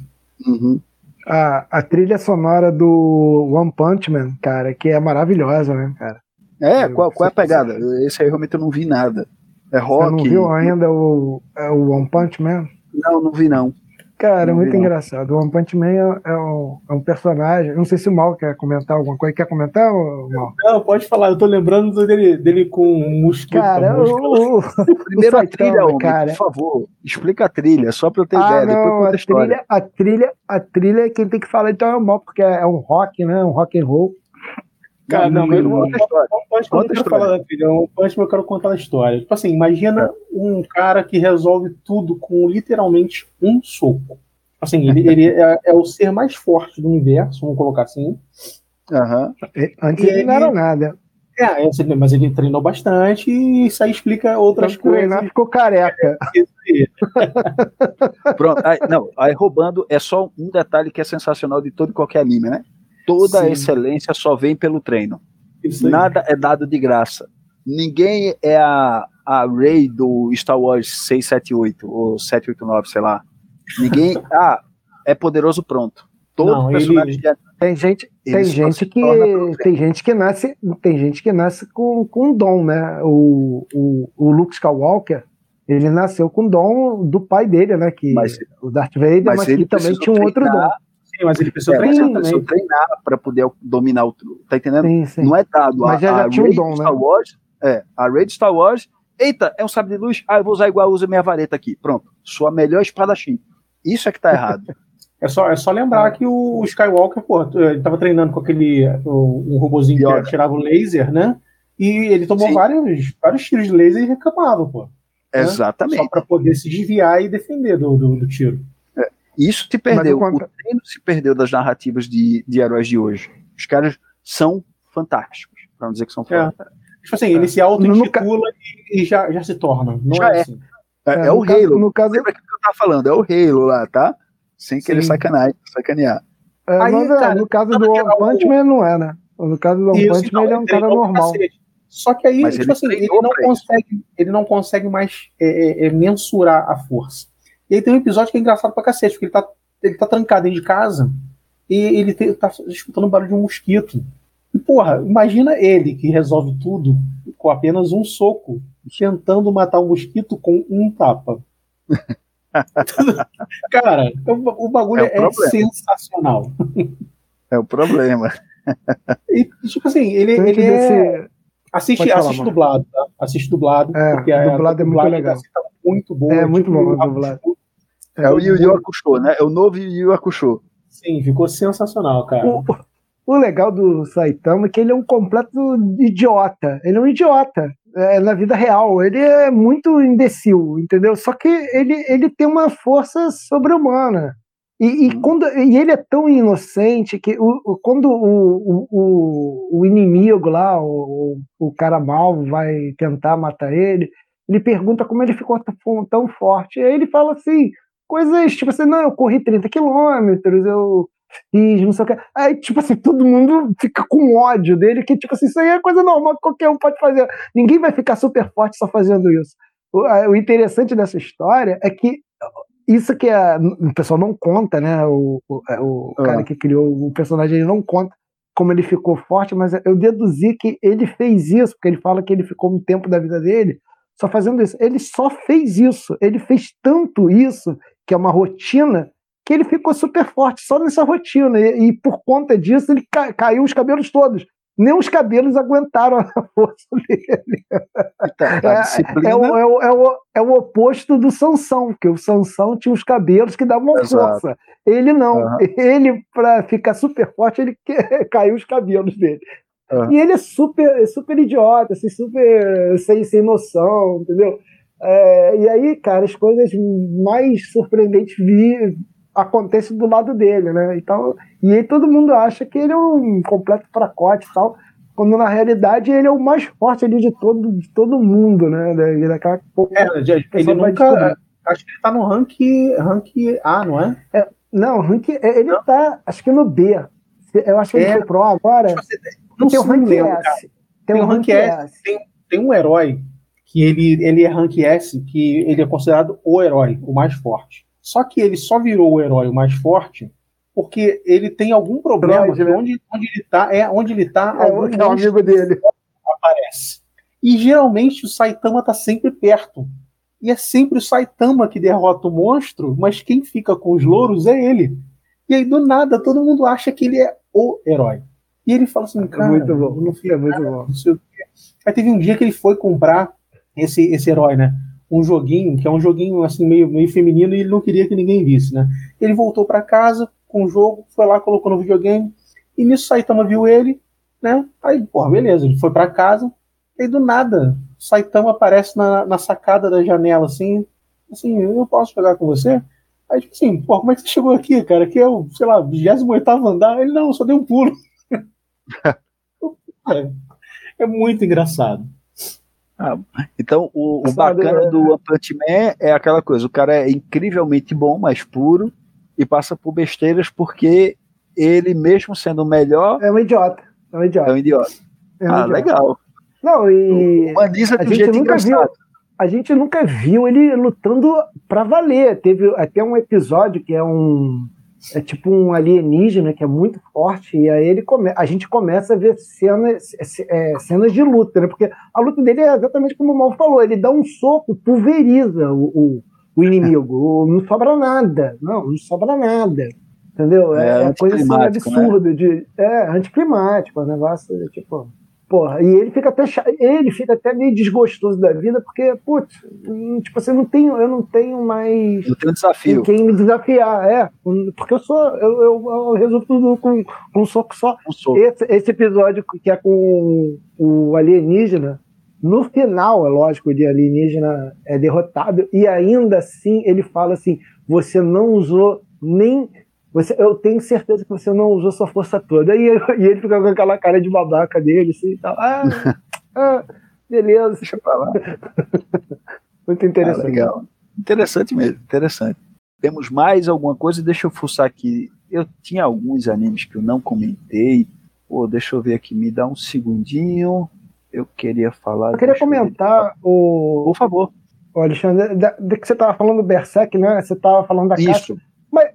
Uhum. A, a trilha sonora do One Punch Man, cara, que é maravilhosa, né, cara? É, qual, qual é a pegada? Esse aí realmente eu não vi nada. É rock. Você não viu ainda o, é o One Punch Man? Não, não vi não. Cara, é muito não. engraçado. O One Punch Man é, é um, é um personagem. Não sei se o Mal quer comentar alguma coisa. Quer comentar, Mal? Não, pode falar, eu tô lembrando dele, dele com um mosquito. Cara, mosquito. o, o, Primeiro a Saitama, trilha, homem, cara. por favor. Explica a trilha, só pra eu ter Ah, ideia. Depois não, a a história. trilha, a trilha, a trilha é quem tem que falar então é o Mal, porque é um rock, né? Um rock and roll. Cara, não, mas não, não, conta a história. Punch Man eu não quero história. falar da Man eu quero contar a história. Tipo assim, imagina um cara que resolve tudo com literalmente um soco. Assim, ele, ele é, é o ser mais forte do universo, vamos colocar assim. Aham. E- Antes E ele não era nada. É, mas ele treinou bastante e isso aí explica outras treinar, coisas. ficou careca. Pronto. Aí, não, aí roubando é só um detalhe que é sensacional de todo e qualquer anime, né? Toda a Sim. excelência só vem pelo treino. Nada é dado de graça. Ninguém é a, a Rey do Star Wars 678 ou 789, sei lá. Ninguém. ah, é poderoso pronto. Todo Não, personagem ele- de anime, Tem gente, tem gente que tem gente que nasce, tem gente que nasce com, com dom, né? O, o, o Luke Skywalker, ele nasceu com dom do pai dele, né? Que Mas- o Darth Vader, mas mas, ele que também tinha um outro dom. Sim, mas ele precisou É, treinar também. treinar para poder dominar o truque. Tá entendendo? Sim, sim. Não é dado. Mas a, já- já a tinha um Rey dom, né? Star Wars, é, a Raid Star Wars, eita, é um sabre de luz, ah, eu vou usar igual, usa minha vareta aqui. Pronto, sua melhor espadachim. Isso é que tá errado. É só, é só lembrar que o Skywalker, pô, ele tava treinando com aquele o- um robozinho que Yoda. atirava o laser, né? E ele tomou Sim. vários, vários tiros de laser e reclamava, pô. Né? Exatamente. Só pra poder se desviar e defender do, do, do tiro. Isso te perdeu. Mas o treino se perdeu das narrativas de, de heróis de hoje. Os caras são fantásticos, pra não dizer que são É. foda. Tipo assim, ele se auto-intitula e, e já, já se torna. Não Já é, é. assim. É, É, é o caso- Halo. no caso- Lembra aquilo que eu tava falando? É o Halo lá, tá? Sem querer Sim. sacanear. sacanear. É, Aí, mas, é, cara, no caso do One é Punch Man não é, né? No caso do One Punch então, Man, ele é um cara normal. cacete. Só que aí, Mas tipo ele assim, ele não isso. consegue, ele não consegue mais é, é, é, mensurar a força. E aí tem um episódio que é engraçado pra cacete, porque ele tá, ele tá trancado dentro de casa e ele te- tá escutando o barulho de um mosquito. E, porra, imagina ele que resolve tudo com apenas um soco, tentando matar um mosquito com um tapa. Cara, o, o bagulho É o é, sensacional. É o problema. E, tipo assim, ele, que ele é, descer- Assiste, falar, assiste mano. dublado, tá? Assiste dublado. É, porque a- dublado a é muito legal. tá muito boa. É, muito bom, a- dublado. É o Yu Yu Hakusho, né? É o novo Yu Yu Hakusho. Sim, ficou sensacional, cara. O, o legal do Saitama é que ele é um completo idiota. Ele é um idiota é, na vida real. Ele é muito imbecil, entendeu? Só que ele, ele tem uma força sobre-humana. E, e, quando, e ele é tão inocente que o, o- quando o, o, o, o inimigo lá, o, o cara mal, vai tentar matar ele, ele pergunta como ele ficou tão, tão forte. E aí ele fala assim, coisas tipo assim, não, eu corri 30 quilômetros, eu fiz não sei o que. Aí, tipo assim, todo mundo fica com ódio dele, que, tipo assim, isso aí é coisa normal que qualquer um pode fazer. Ninguém vai ficar super forte só fazendo isso. O, o interessante dessa história é que isso que a- o pessoal não conta, né? O, o, é, o Ah. cara que criou o personagem ele não conta como ele ficou forte, mas eu deduzi que ele fez isso, porque ele fala que ele ficou um tempo da vida dele só fazendo isso. Ele só fez isso. Ele fez tanto isso, que é uma rotina, que ele ficou super forte só nessa rotina. E, e por conta disso, ele ca- caiu os cabelos todos. Nem os cabelos aguentaram a força dele. A disciplina. É o, é, o, é, o, é o oposto do Sansão, porque o Sansão tinha os cabelos que davam Exato. força. Ele não. Aham. Ele, para ficar super forte, ele caiu os cabelos dele. Aham. E ele é super, super idiota, assim, super sem, sem noção, entendeu? É, e aí, cara, as coisas mais surpreendentes vi, acontecem do lado dele, né? Então, e aí todo mundo acha que ele é um completo fracote e tal, quando na realidade ele é o mais forte ali de todo, de todo mundo, né? Da- Daquela, É, ele nunca. Acho que ele tá no rank, rank A, não é? Não, rank, ele tá, acho que no B, Eu acho que ele É. foi pro agora. Não tem o rank lembro, S. Tem Tem o rank rank S. S. Tem, tem um herói que ele, ele é rank S, que ele é considerado o herói, o mais forte. Só que ele só virou o herói o mais forte porque ele tem algum problema Droid, né? onde, onde ele tá, é onde ele tá, É, algum é amigo dele. aparece. E geralmente o Saitama tá sempre perto. E é sempre o Saitama que derrota o monstro, mas quem fica com os louros é ele. E aí, do nada, todo mundo acha que ele é o herói. E ele fala assim, cara, muito bom. não fiz É muito nada, bom. Aí teve um dia que ele foi comprar esse, esse herói, né? Um joguinho, que é um joguinho assim meio, meio feminino, e ele não queria que ninguém visse, né? Ele voltou para casa com o jogo, foi lá, colocou no videogame, e nisso Saitama viu ele, né? Aí, porra, beleza, ele foi para casa, e do nada, Saitama aparece na, na sacada da janela, assim, assim, eu posso jogar com você? Aí, tipo assim, pô, como é que você chegou aqui, cara? Aqui é o, sei lá, 28 andar. Ele, não, só dei um pulo. é, é muito engraçado. Então, o, o bacana é- do One Punch Man é aquela coisa: o cara é incrivelmente bom, mas puro, e passa por besteiras porque ele, mesmo sendo o melhor, É um idiota. É um é idiota. um idiota. É um ah, idiota. legal. Não, e Humaniza a de um gente jeito nunca viu. engraçado. A gente nunca viu ele lutando pra valer. Teve até um episódio que é um. É tipo um alienígena que é muito forte, e aí ele come, a gente começa a ver cenas, é, cenas de luta, né? Porque a luta dele é exatamente como o Mal falou: ele dá um soco, pulveriza o, o, o inimigo, não sobra nada. Não, não sobra nada. Entendeu? É, É, coisa assim, né? absurda. De, é, anticlimático, o negócio, tipo. Porra, e ele fica até ele fica até meio desgostoso da vida, porque, putz, hum, tipo assim, eu não tenho, eu não tenho mais Não com desafio. quem me desafiar, é. Porque eu sou, eu, eu, eu resolvo tudo com, com um soco só. Um soco. Esse, esse episódio que é com o alienígena, no final, é lógico, o alienígena é derrotado, e ainda assim ele fala assim: você não usou nem. Você, eu tenho certeza que você não usou sua força toda. E, e ele fica com aquela cara de babaca dele, assim e tal. Ah, ah, beleza. Deixa pra lá. Muito Ah, interessante. legal. Interessante mesmo, interessante. Temos mais alguma coisa? Deixa eu fuçar aqui. Eu tinha alguns animes que eu não comentei. Pô, deixa eu ver aqui, me dá um segundinho. Eu queria falar. Eu queria deixa eu comentar o, Por favor. Ô, Alexandre, da que você estava falando do Berserk, né? Você estava falando da. Isso. Mas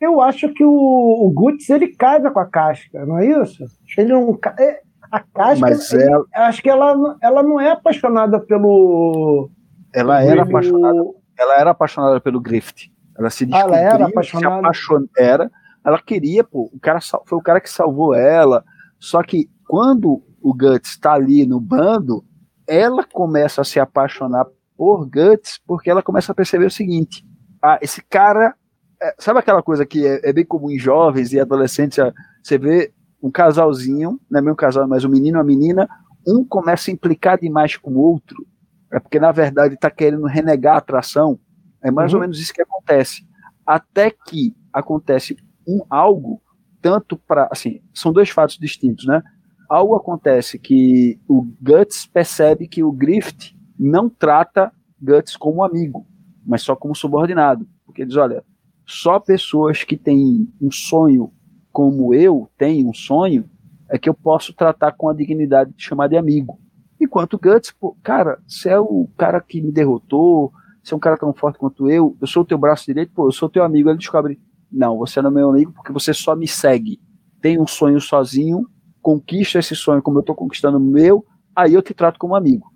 eu, acho que o, o Guts ele casa com a casca, não é isso? Ele não. ca- é, A casca. Mas ele- ela, Acho que ela, não- ela não é apaixonada pelo. ela era pelo- apaixonada. Ela era apaixonada pelo Grift. Ela se Ah, descobriu, ela era se apaixonada? apaixonou. Era. Ela queria, pô. O cara sal- foi o cara que salvou ela. Só que quando o Guts está ali no bando, ela começa a se apaixonar por Guts porque ela começa a perceber o seguinte: ah, esse cara. É, sabe aquela coisa que é, é bem comum em jovens e adolescentes? ah, Você vê um casalzinho, não é mesmo casal, mas um menino e uma menina, um começa a implicar demais com o outro, é porque na verdade está querendo renegar a atração. É mais Uhum. ou menos isso que acontece. Até que acontece um algo, tanto para. Assim, são dois fatos distintos, né? Algo acontece que o Guts percebe que o Grift não trata Guts como amigo, mas só como subordinado. Porque ele diz: olha, só pessoas que têm um sonho como eu tenho um sonho é que eu posso tratar com a dignidade de chamar de amigo. Enquanto Guts, pô, cara, você é o cara que me derrotou, você é um cara tão forte quanto eu, eu sou o teu braço direito, pô, eu sou teu amigo. Ele descobre: não, você não é meu amigo porque você só me segue. Tem um sonho sozinho, conquista esse sonho como eu estou conquistando o meu, aí eu te trato como amigo.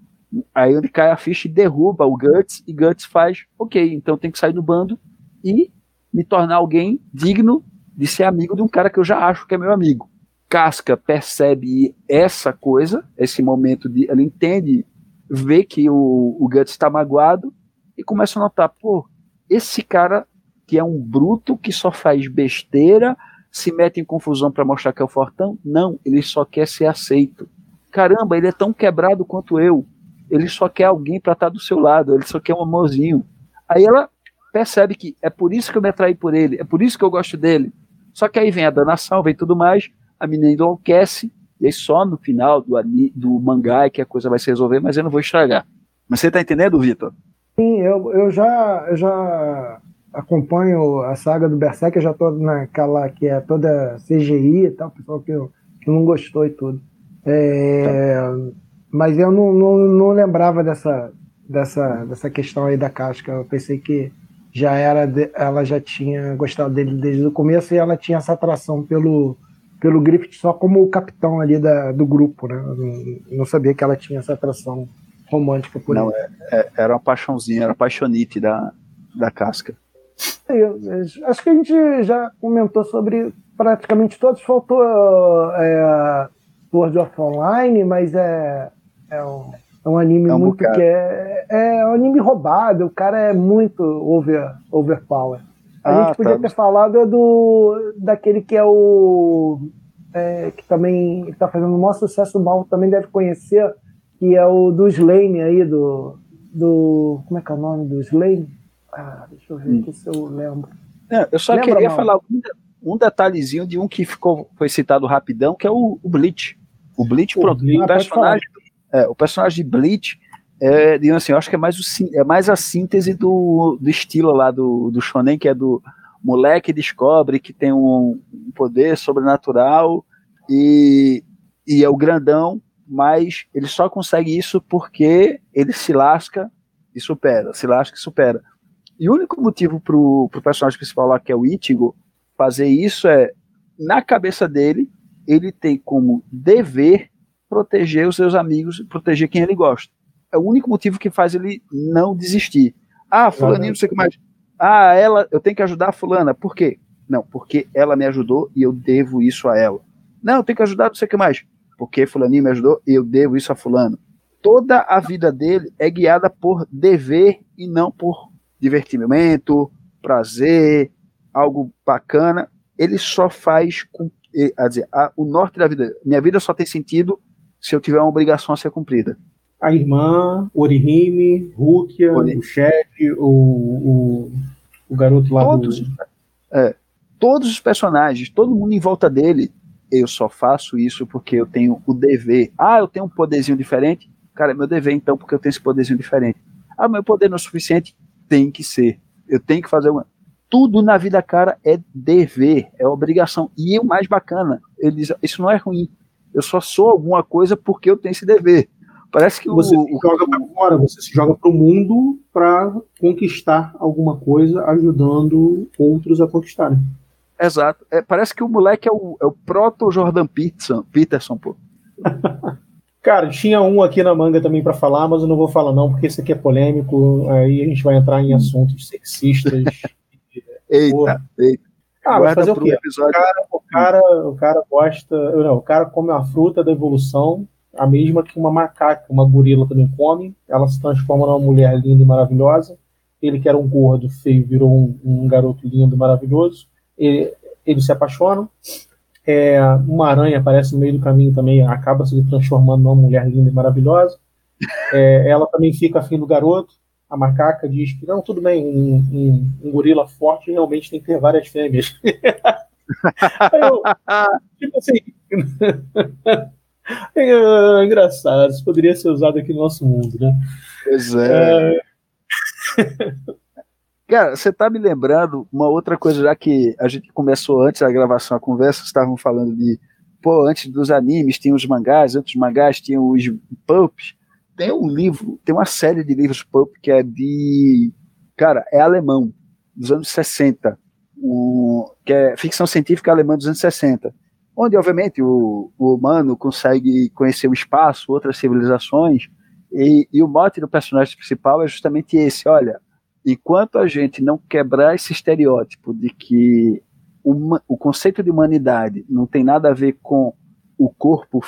Aí ele cai a ficha e derruba o Guts, e Guts faz, ok, então tem que sair do bando e me tornar alguém digno de ser amigo de um cara que eu já acho que é meu amigo. Casca percebe essa coisa, esse momento de. Ela entende, vê que o, o Guts está magoado e começa a notar, pô, esse cara que é um bruto que só faz besteira, se mete em confusão para mostrar que é o fortão? Não, ele só quer ser aceito. Caramba, ele é tão quebrado quanto eu. Ele só quer alguém para estar do seu lado, ele só quer um amorzinho. Aí ela percebe que é por isso que eu me atraí por ele, é por isso que eu gosto dele. Só que aí vem a danação, vem tudo mais, a menina enlouquece, e aí só no final do, do mangá é que a coisa vai se resolver, mas eu não vou estragar. Mas você tá entendendo, Vitor? Sim, eu, eu já. Eu já acompanho a saga do Berserk, eu já tô naquela que é toda CGI e tal, pessoal que, que não gostou e tudo. É, mas eu não, não, não lembrava dessa, dessa, dessa questão aí da casca. Eu pensei que já era de, ela já tinha gostado dele desde o começo e ela tinha essa atração pelo pelo Griffith só como o capitão ali da, do grupo, né? Não, não sabia que ela tinha essa atração romântica por não, ele. É, é, era uma paixãozinha, era paixonite da, da casca. Eu, acho que a gente já comentou sobre praticamente todos. Faltou é, Sword of Online, mas é, é, um, é um anime é um muito bocado. que é, é um anime roubado. O cara é muito over, overpower. A ah, gente podia tá. ter falado do daquele que é o é, que também está fazendo um maior sucesso, o Mal também deve conhecer, que é o do Slane aí, do, do. Como é que é o nome do Slane? Ah, deixa eu ver hum. aqui se eu lembro. É, eu só Lembra, queria mal? falar um, um, detalhezinho de um que ficou, foi citado rapidão, que é o, o Bleach. O Bleach, o, pronto, o, personagem, é, o personagem de Bleach, é, assim, eu acho que é mais, o, é mais a síntese do, do estilo lá do, do Shonen, que é do moleque descobre que tem um, um poder sobrenatural e, e é o grandão, mas ele só consegue isso porque ele se lasca e supera, se lasca e supera. E o único motivo pro, pro personagem principal lá, que é o Ichigo, fazer isso é, na cabeça dele, ele tem como dever proteger os seus amigos, proteger quem ele gosta. É o único motivo que faz ele não desistir. Ah, fulaninho, não sei o que mais. Ah, ela, eu tenho que ajudar a fulana. Por quê? Não, porque ela me ajudou e eu devo isso a ela. Não, eu tenho que ajudar não sei o que mais. Porque fulaninho me ajudou e eu devo isso a fulano. Toda a vida dele é guiada por dever e não por divertimento, prazer, algo bacana. Ele só faz com a dizer, a, o norte da vida. Minha vida só tem sentido se eu tiver uma obrigação a ser cumprida. A irmã, Orihime, Rukia, Ori. o chefe, o, o, o, garoto lá todos, do... é, todos os personagens, todo mundo em volta dele, eu só faço isso porque eu tenho o dever. Ah, eu tenho um poderzinho diferente? Cara, é meu dever então, porque eu tenho esse poderzinho diferente. Ah, meu poder não é suficiente? Tem que ser. Eu tenho que fazer uma tudo na vida, cara, é dever, é obrigação. E o mais bacana, ele diz, isso não é ruim. Eu só sou alguma coisa porque eu tenho esse dever. Parece que você o, se joga para fora, você se joga para o mundo para conquistar alguma coisa, ajudando outros a conquistarem. Exato. É, parece que o moleque é o, é o proto Jordan Peterson, Peterson pô. Cara, tinha um aqui na manga também para falar, mas eu não vou falar não, porque esse aqui é polêmico. Aí a gente vai entrar em assuntos sexistas. Eita, eita. Ah, vai fazer o quê? O cara, o, cara, o cara gosta. Não, o cara come a fruta da evolução, a mesma que uma macaca, uma gorila também come. Ela se transforma numa mulher linda e maravilhosa. Ele, que era um gordo feio, virou um, um garoto lindo e maravilhoso. Ele, eles se apaixonam. É, uma aranha aparece no meio do caminho também, acaba se transformando numa mulher linda e maravilhosa. É, ela também fica afim do garoto a macaca diz que não, tudo bem, um, um, um gorila forte realmente tem que ter várias fêmeas. eu, tipo assim. é, engraçado, isso poderia ser usado aqui no nosso mundo, né? Pois é. é... Cara, você tá me lembrando uma outra coisa, já que a gente começou antes da gravação, a conversa, estavam falando de, pô, antes dos animes tinha os mangás, antes dos mangás tinha os pulps, tem um livro, tem uma série de livros pulp que é de. Cara, é alemão, dos anos 60. Um, que é ficção científica alemã dos anos 60. Onde, obviamente, o, o humano consegue conhecer o espaço, outras civilizações. E, e o mote do personagem principal é justamente esse: olha, enquanto a gente não quebrar esse estereótipo de que uma, o conceito de humanidade não tem nada a ver com o corpo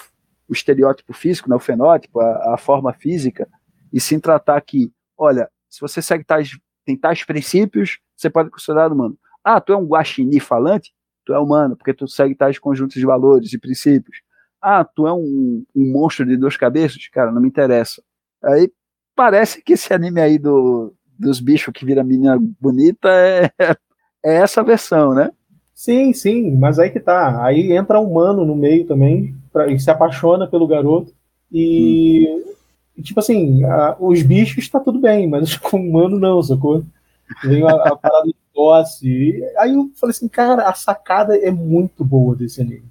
o estereótipo físico, né, o fenótipo, a, a forma física, e sim tratar que, olha, se você segue tais, tem tais princípios, você pode considerar humano. Ah, tu é um guaxinim falante? Tu é humano, porque tu segue tais conjuntos de valores e princípios. Ah, tu é um, um monstro de duas cabeças? Cara, não me interessa. Aí parece que esse anime aí do, dos bichos que vira menina bonita é, é essa versão, né? Sim, sim, mas aí que tá. Aí entra humano no meio também, pra, e se apaixona pelo garoto. E, hum. tipo assim, a, os bichos tá tudo bem, mas com o humano não, sacou? Vem a, a parada tosse. Aí eu falei assim, cara, a sacada é muito boa desse anime.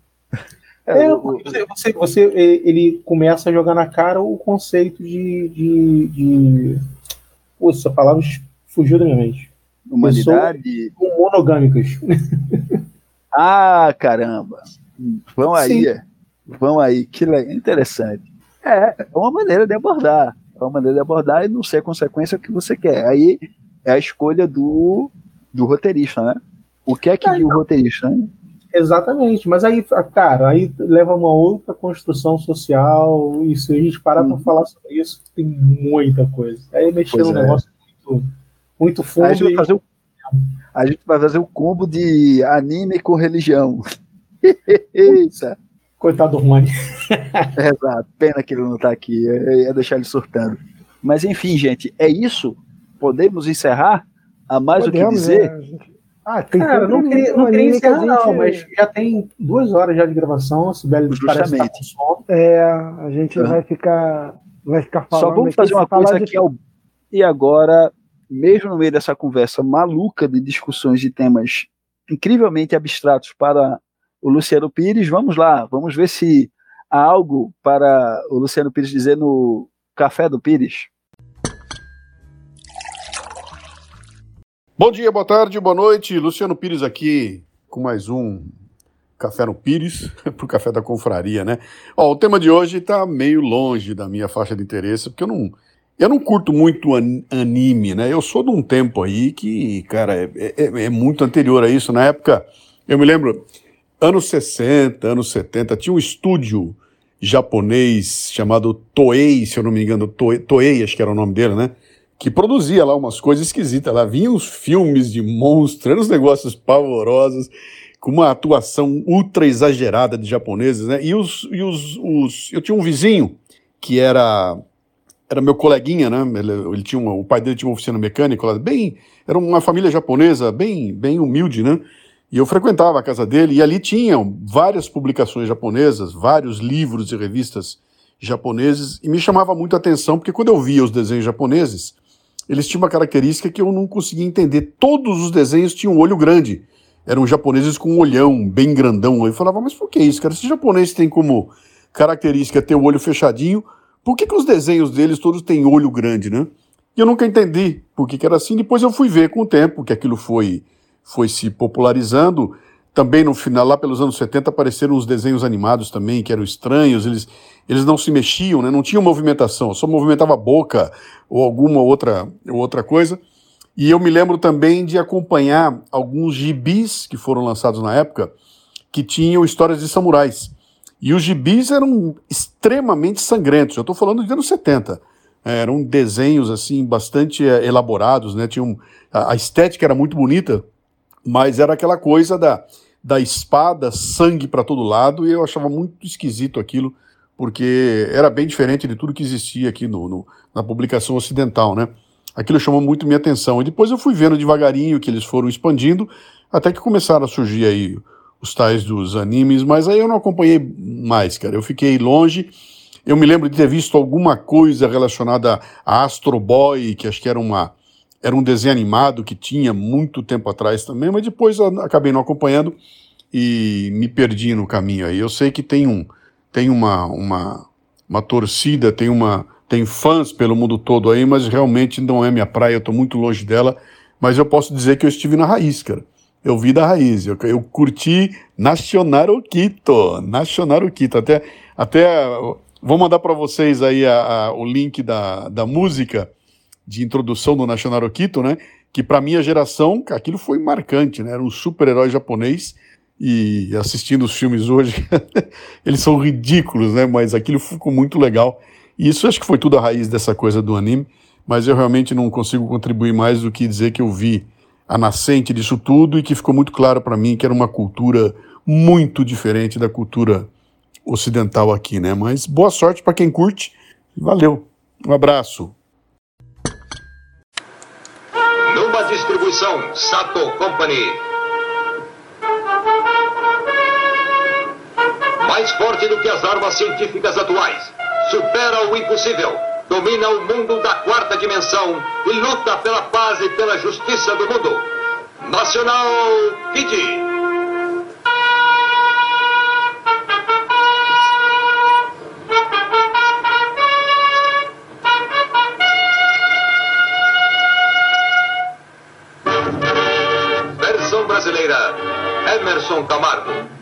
É, é você, você, você, ele começa a jogar na cara o conceito de. de, de... Essa palavra fugiu da minha mente. Humanidade. monogâmicas. Ah, caramba. Vão aí. Sim. Vão aí. Que interessante. É, é uma maneira de abordar. É uma maneira de abordar e não ser a consequência que você quer. Aí é a escolha do, do roteirista, né? O que é que é, o roteirista, né? Exatamente, mas aí, cara, aí leva uma outra construção social, e se a gente parar para uhum. falar sobre isso, tem muita coisa. Aí mexer um é. negócio muito, muito fundo. A gente, vai fazer o, a gente vai fazer o combo de anime com religião. Eita. Coitado do Rony. Exato, pena que ele não está aqui, eu ia deixar ele surtando. Mas enfim, gente, é isso. Podemos encerrar? Há mais Podemos, o que dizer? É, ah, tem Cara, não queria, não queria encerrar, gente... não, mas já tem duas horas já de gravação, a Sibeli parece com sono. É, a gente uhum. vai ficar vai ficar falando. Só vamos fazer uma coisa aqui ao... e agora, mesmo no meio dessa conversa maluca de discussões de temas incrivelmente abstratos para o Luciano Pires, vamos lá, vamos ver se há algo para o Luciano Pires dizer no Café do Pires. Bom dia, boa tarde, boa noite. Luciano Pires aqui com mais um Café no Pires, para o Café da Confraria, né? Ó, o tema de hoje está meio longe da minha faixa de interesse, porque eu não, eu não curto muito an anime, né? Eu sou de um tempo aí que, cara, é, é, é, muito anterior a isso. Na época, eu me lembro, anos 60, anos 70, tinha um estúdio japonês chamado Toei, se eu não me engano, Toei, Toei acho que era o nome dele, né? que produzia lá umas coisas esquisitas. Lá vinham uns filmes de monstros, eram uns negócios pavorosos, com uma atuação ultra exagerada de japoneses, né? E os, e os, os eu tinha um vizinho que era era meu coleguinha, né? Ele, ele tinha uma, o pai dele tinha uma oficina mecânica lá, bem, era uma família japonesa bem, bem humilde, né? E eu frequentava a casa dele e ali tinham várias publicações japonesas, vários livros e revistas japoneses e me chamava muito a atenção porque quando eu via os desenhos japoneses, eles tinham uma característica que eu não conseguia entender. Todos os desenhos tinham um olho grande. Eram japoneses com um olhão bem grandão. Eu falava, mas por que isso, cara? Se japonês tem como característica ter o olho fechadinho, por que, que os desenhos deles todos têm olho grande, né? E eu nunca entendi por que, que era assim. Depois eu fui ver com o tempo que aquilo foi, foi se popularizando. Também no final, lá pelos anos 70, apareceram os desenhos animados também, que eram estranhos, eles, eles não se mexiam, né? não tinham movimentação, só movimentava a boca ou alguma outra, outra coisa. E eu me lembro também de acompanhar alguns gibis que foram lançados na época, que tinham histórias de samurais. E os gibis eram extremamente sangrentos, eu estou falando de anos 70. Eram desenhos assim bastante eh, elaborados, né? Tinham, a, a estética era muito bonita, mas era aquela coisa da, da espada, sangue para todo lado, e eu achava muito esquisito aquilo, porque era bem diferente de tudo que existia aqui no, no, na publicação ocidental, né? Aquilo chamou muito minha atenção. E depois eu fui vendo devagarinho que eles foram expandindo, até que começaram a surgir aí os tais dos animes, mas aí eu não acompanhei mais, cara. Eu fiquei longe. Eu me lembro de ter visto alguma coisa relacionada a Astro Boy, que acho que era uma era um desenho animado que tinha muito tempo atrás também, mas depois acabei não acompanhando e me perdi no caminho aí. Eu sei que tem um tem uma, uma, uma torcida, tem uma tem fãs pelo mundo todo aí, mas realmente não é minha praia, eu estou muito longe dela, mas eu posso dizer que eu estive na raiz, cara. Eu vi da raiz, eu, eu curti Nacional Quito, Nacional Quito, até, até vou mandar para vocês aí a, a, o link da, da música, de introdução do National Okito, né? Que para minha geração, aquilo foi marcante, né? Era um super-herói japonês e assistindo os filmes hoje, eles são ridículos, né? Mas aquilo ficou muito legal. E isso acho que foi tudo a raiz dessa coisa do anime, mas eu realmente não consigo contribuir mais do que dizer que eu vi a nascente disso tudo e que ficou muito claro para mim que era uma cultura muito diferente da cultura ocidental aqui, né? Mas boa sorte para quem curte. Valeu. Um abraço. Distribuição Sato Company. Mais forte do que as armas científicas atuais. Supera o impossível. Domina o mundo da quarta dimensão e luta pela paz e pela justiça do mundo. Nacional Kid. Emerson Camargo.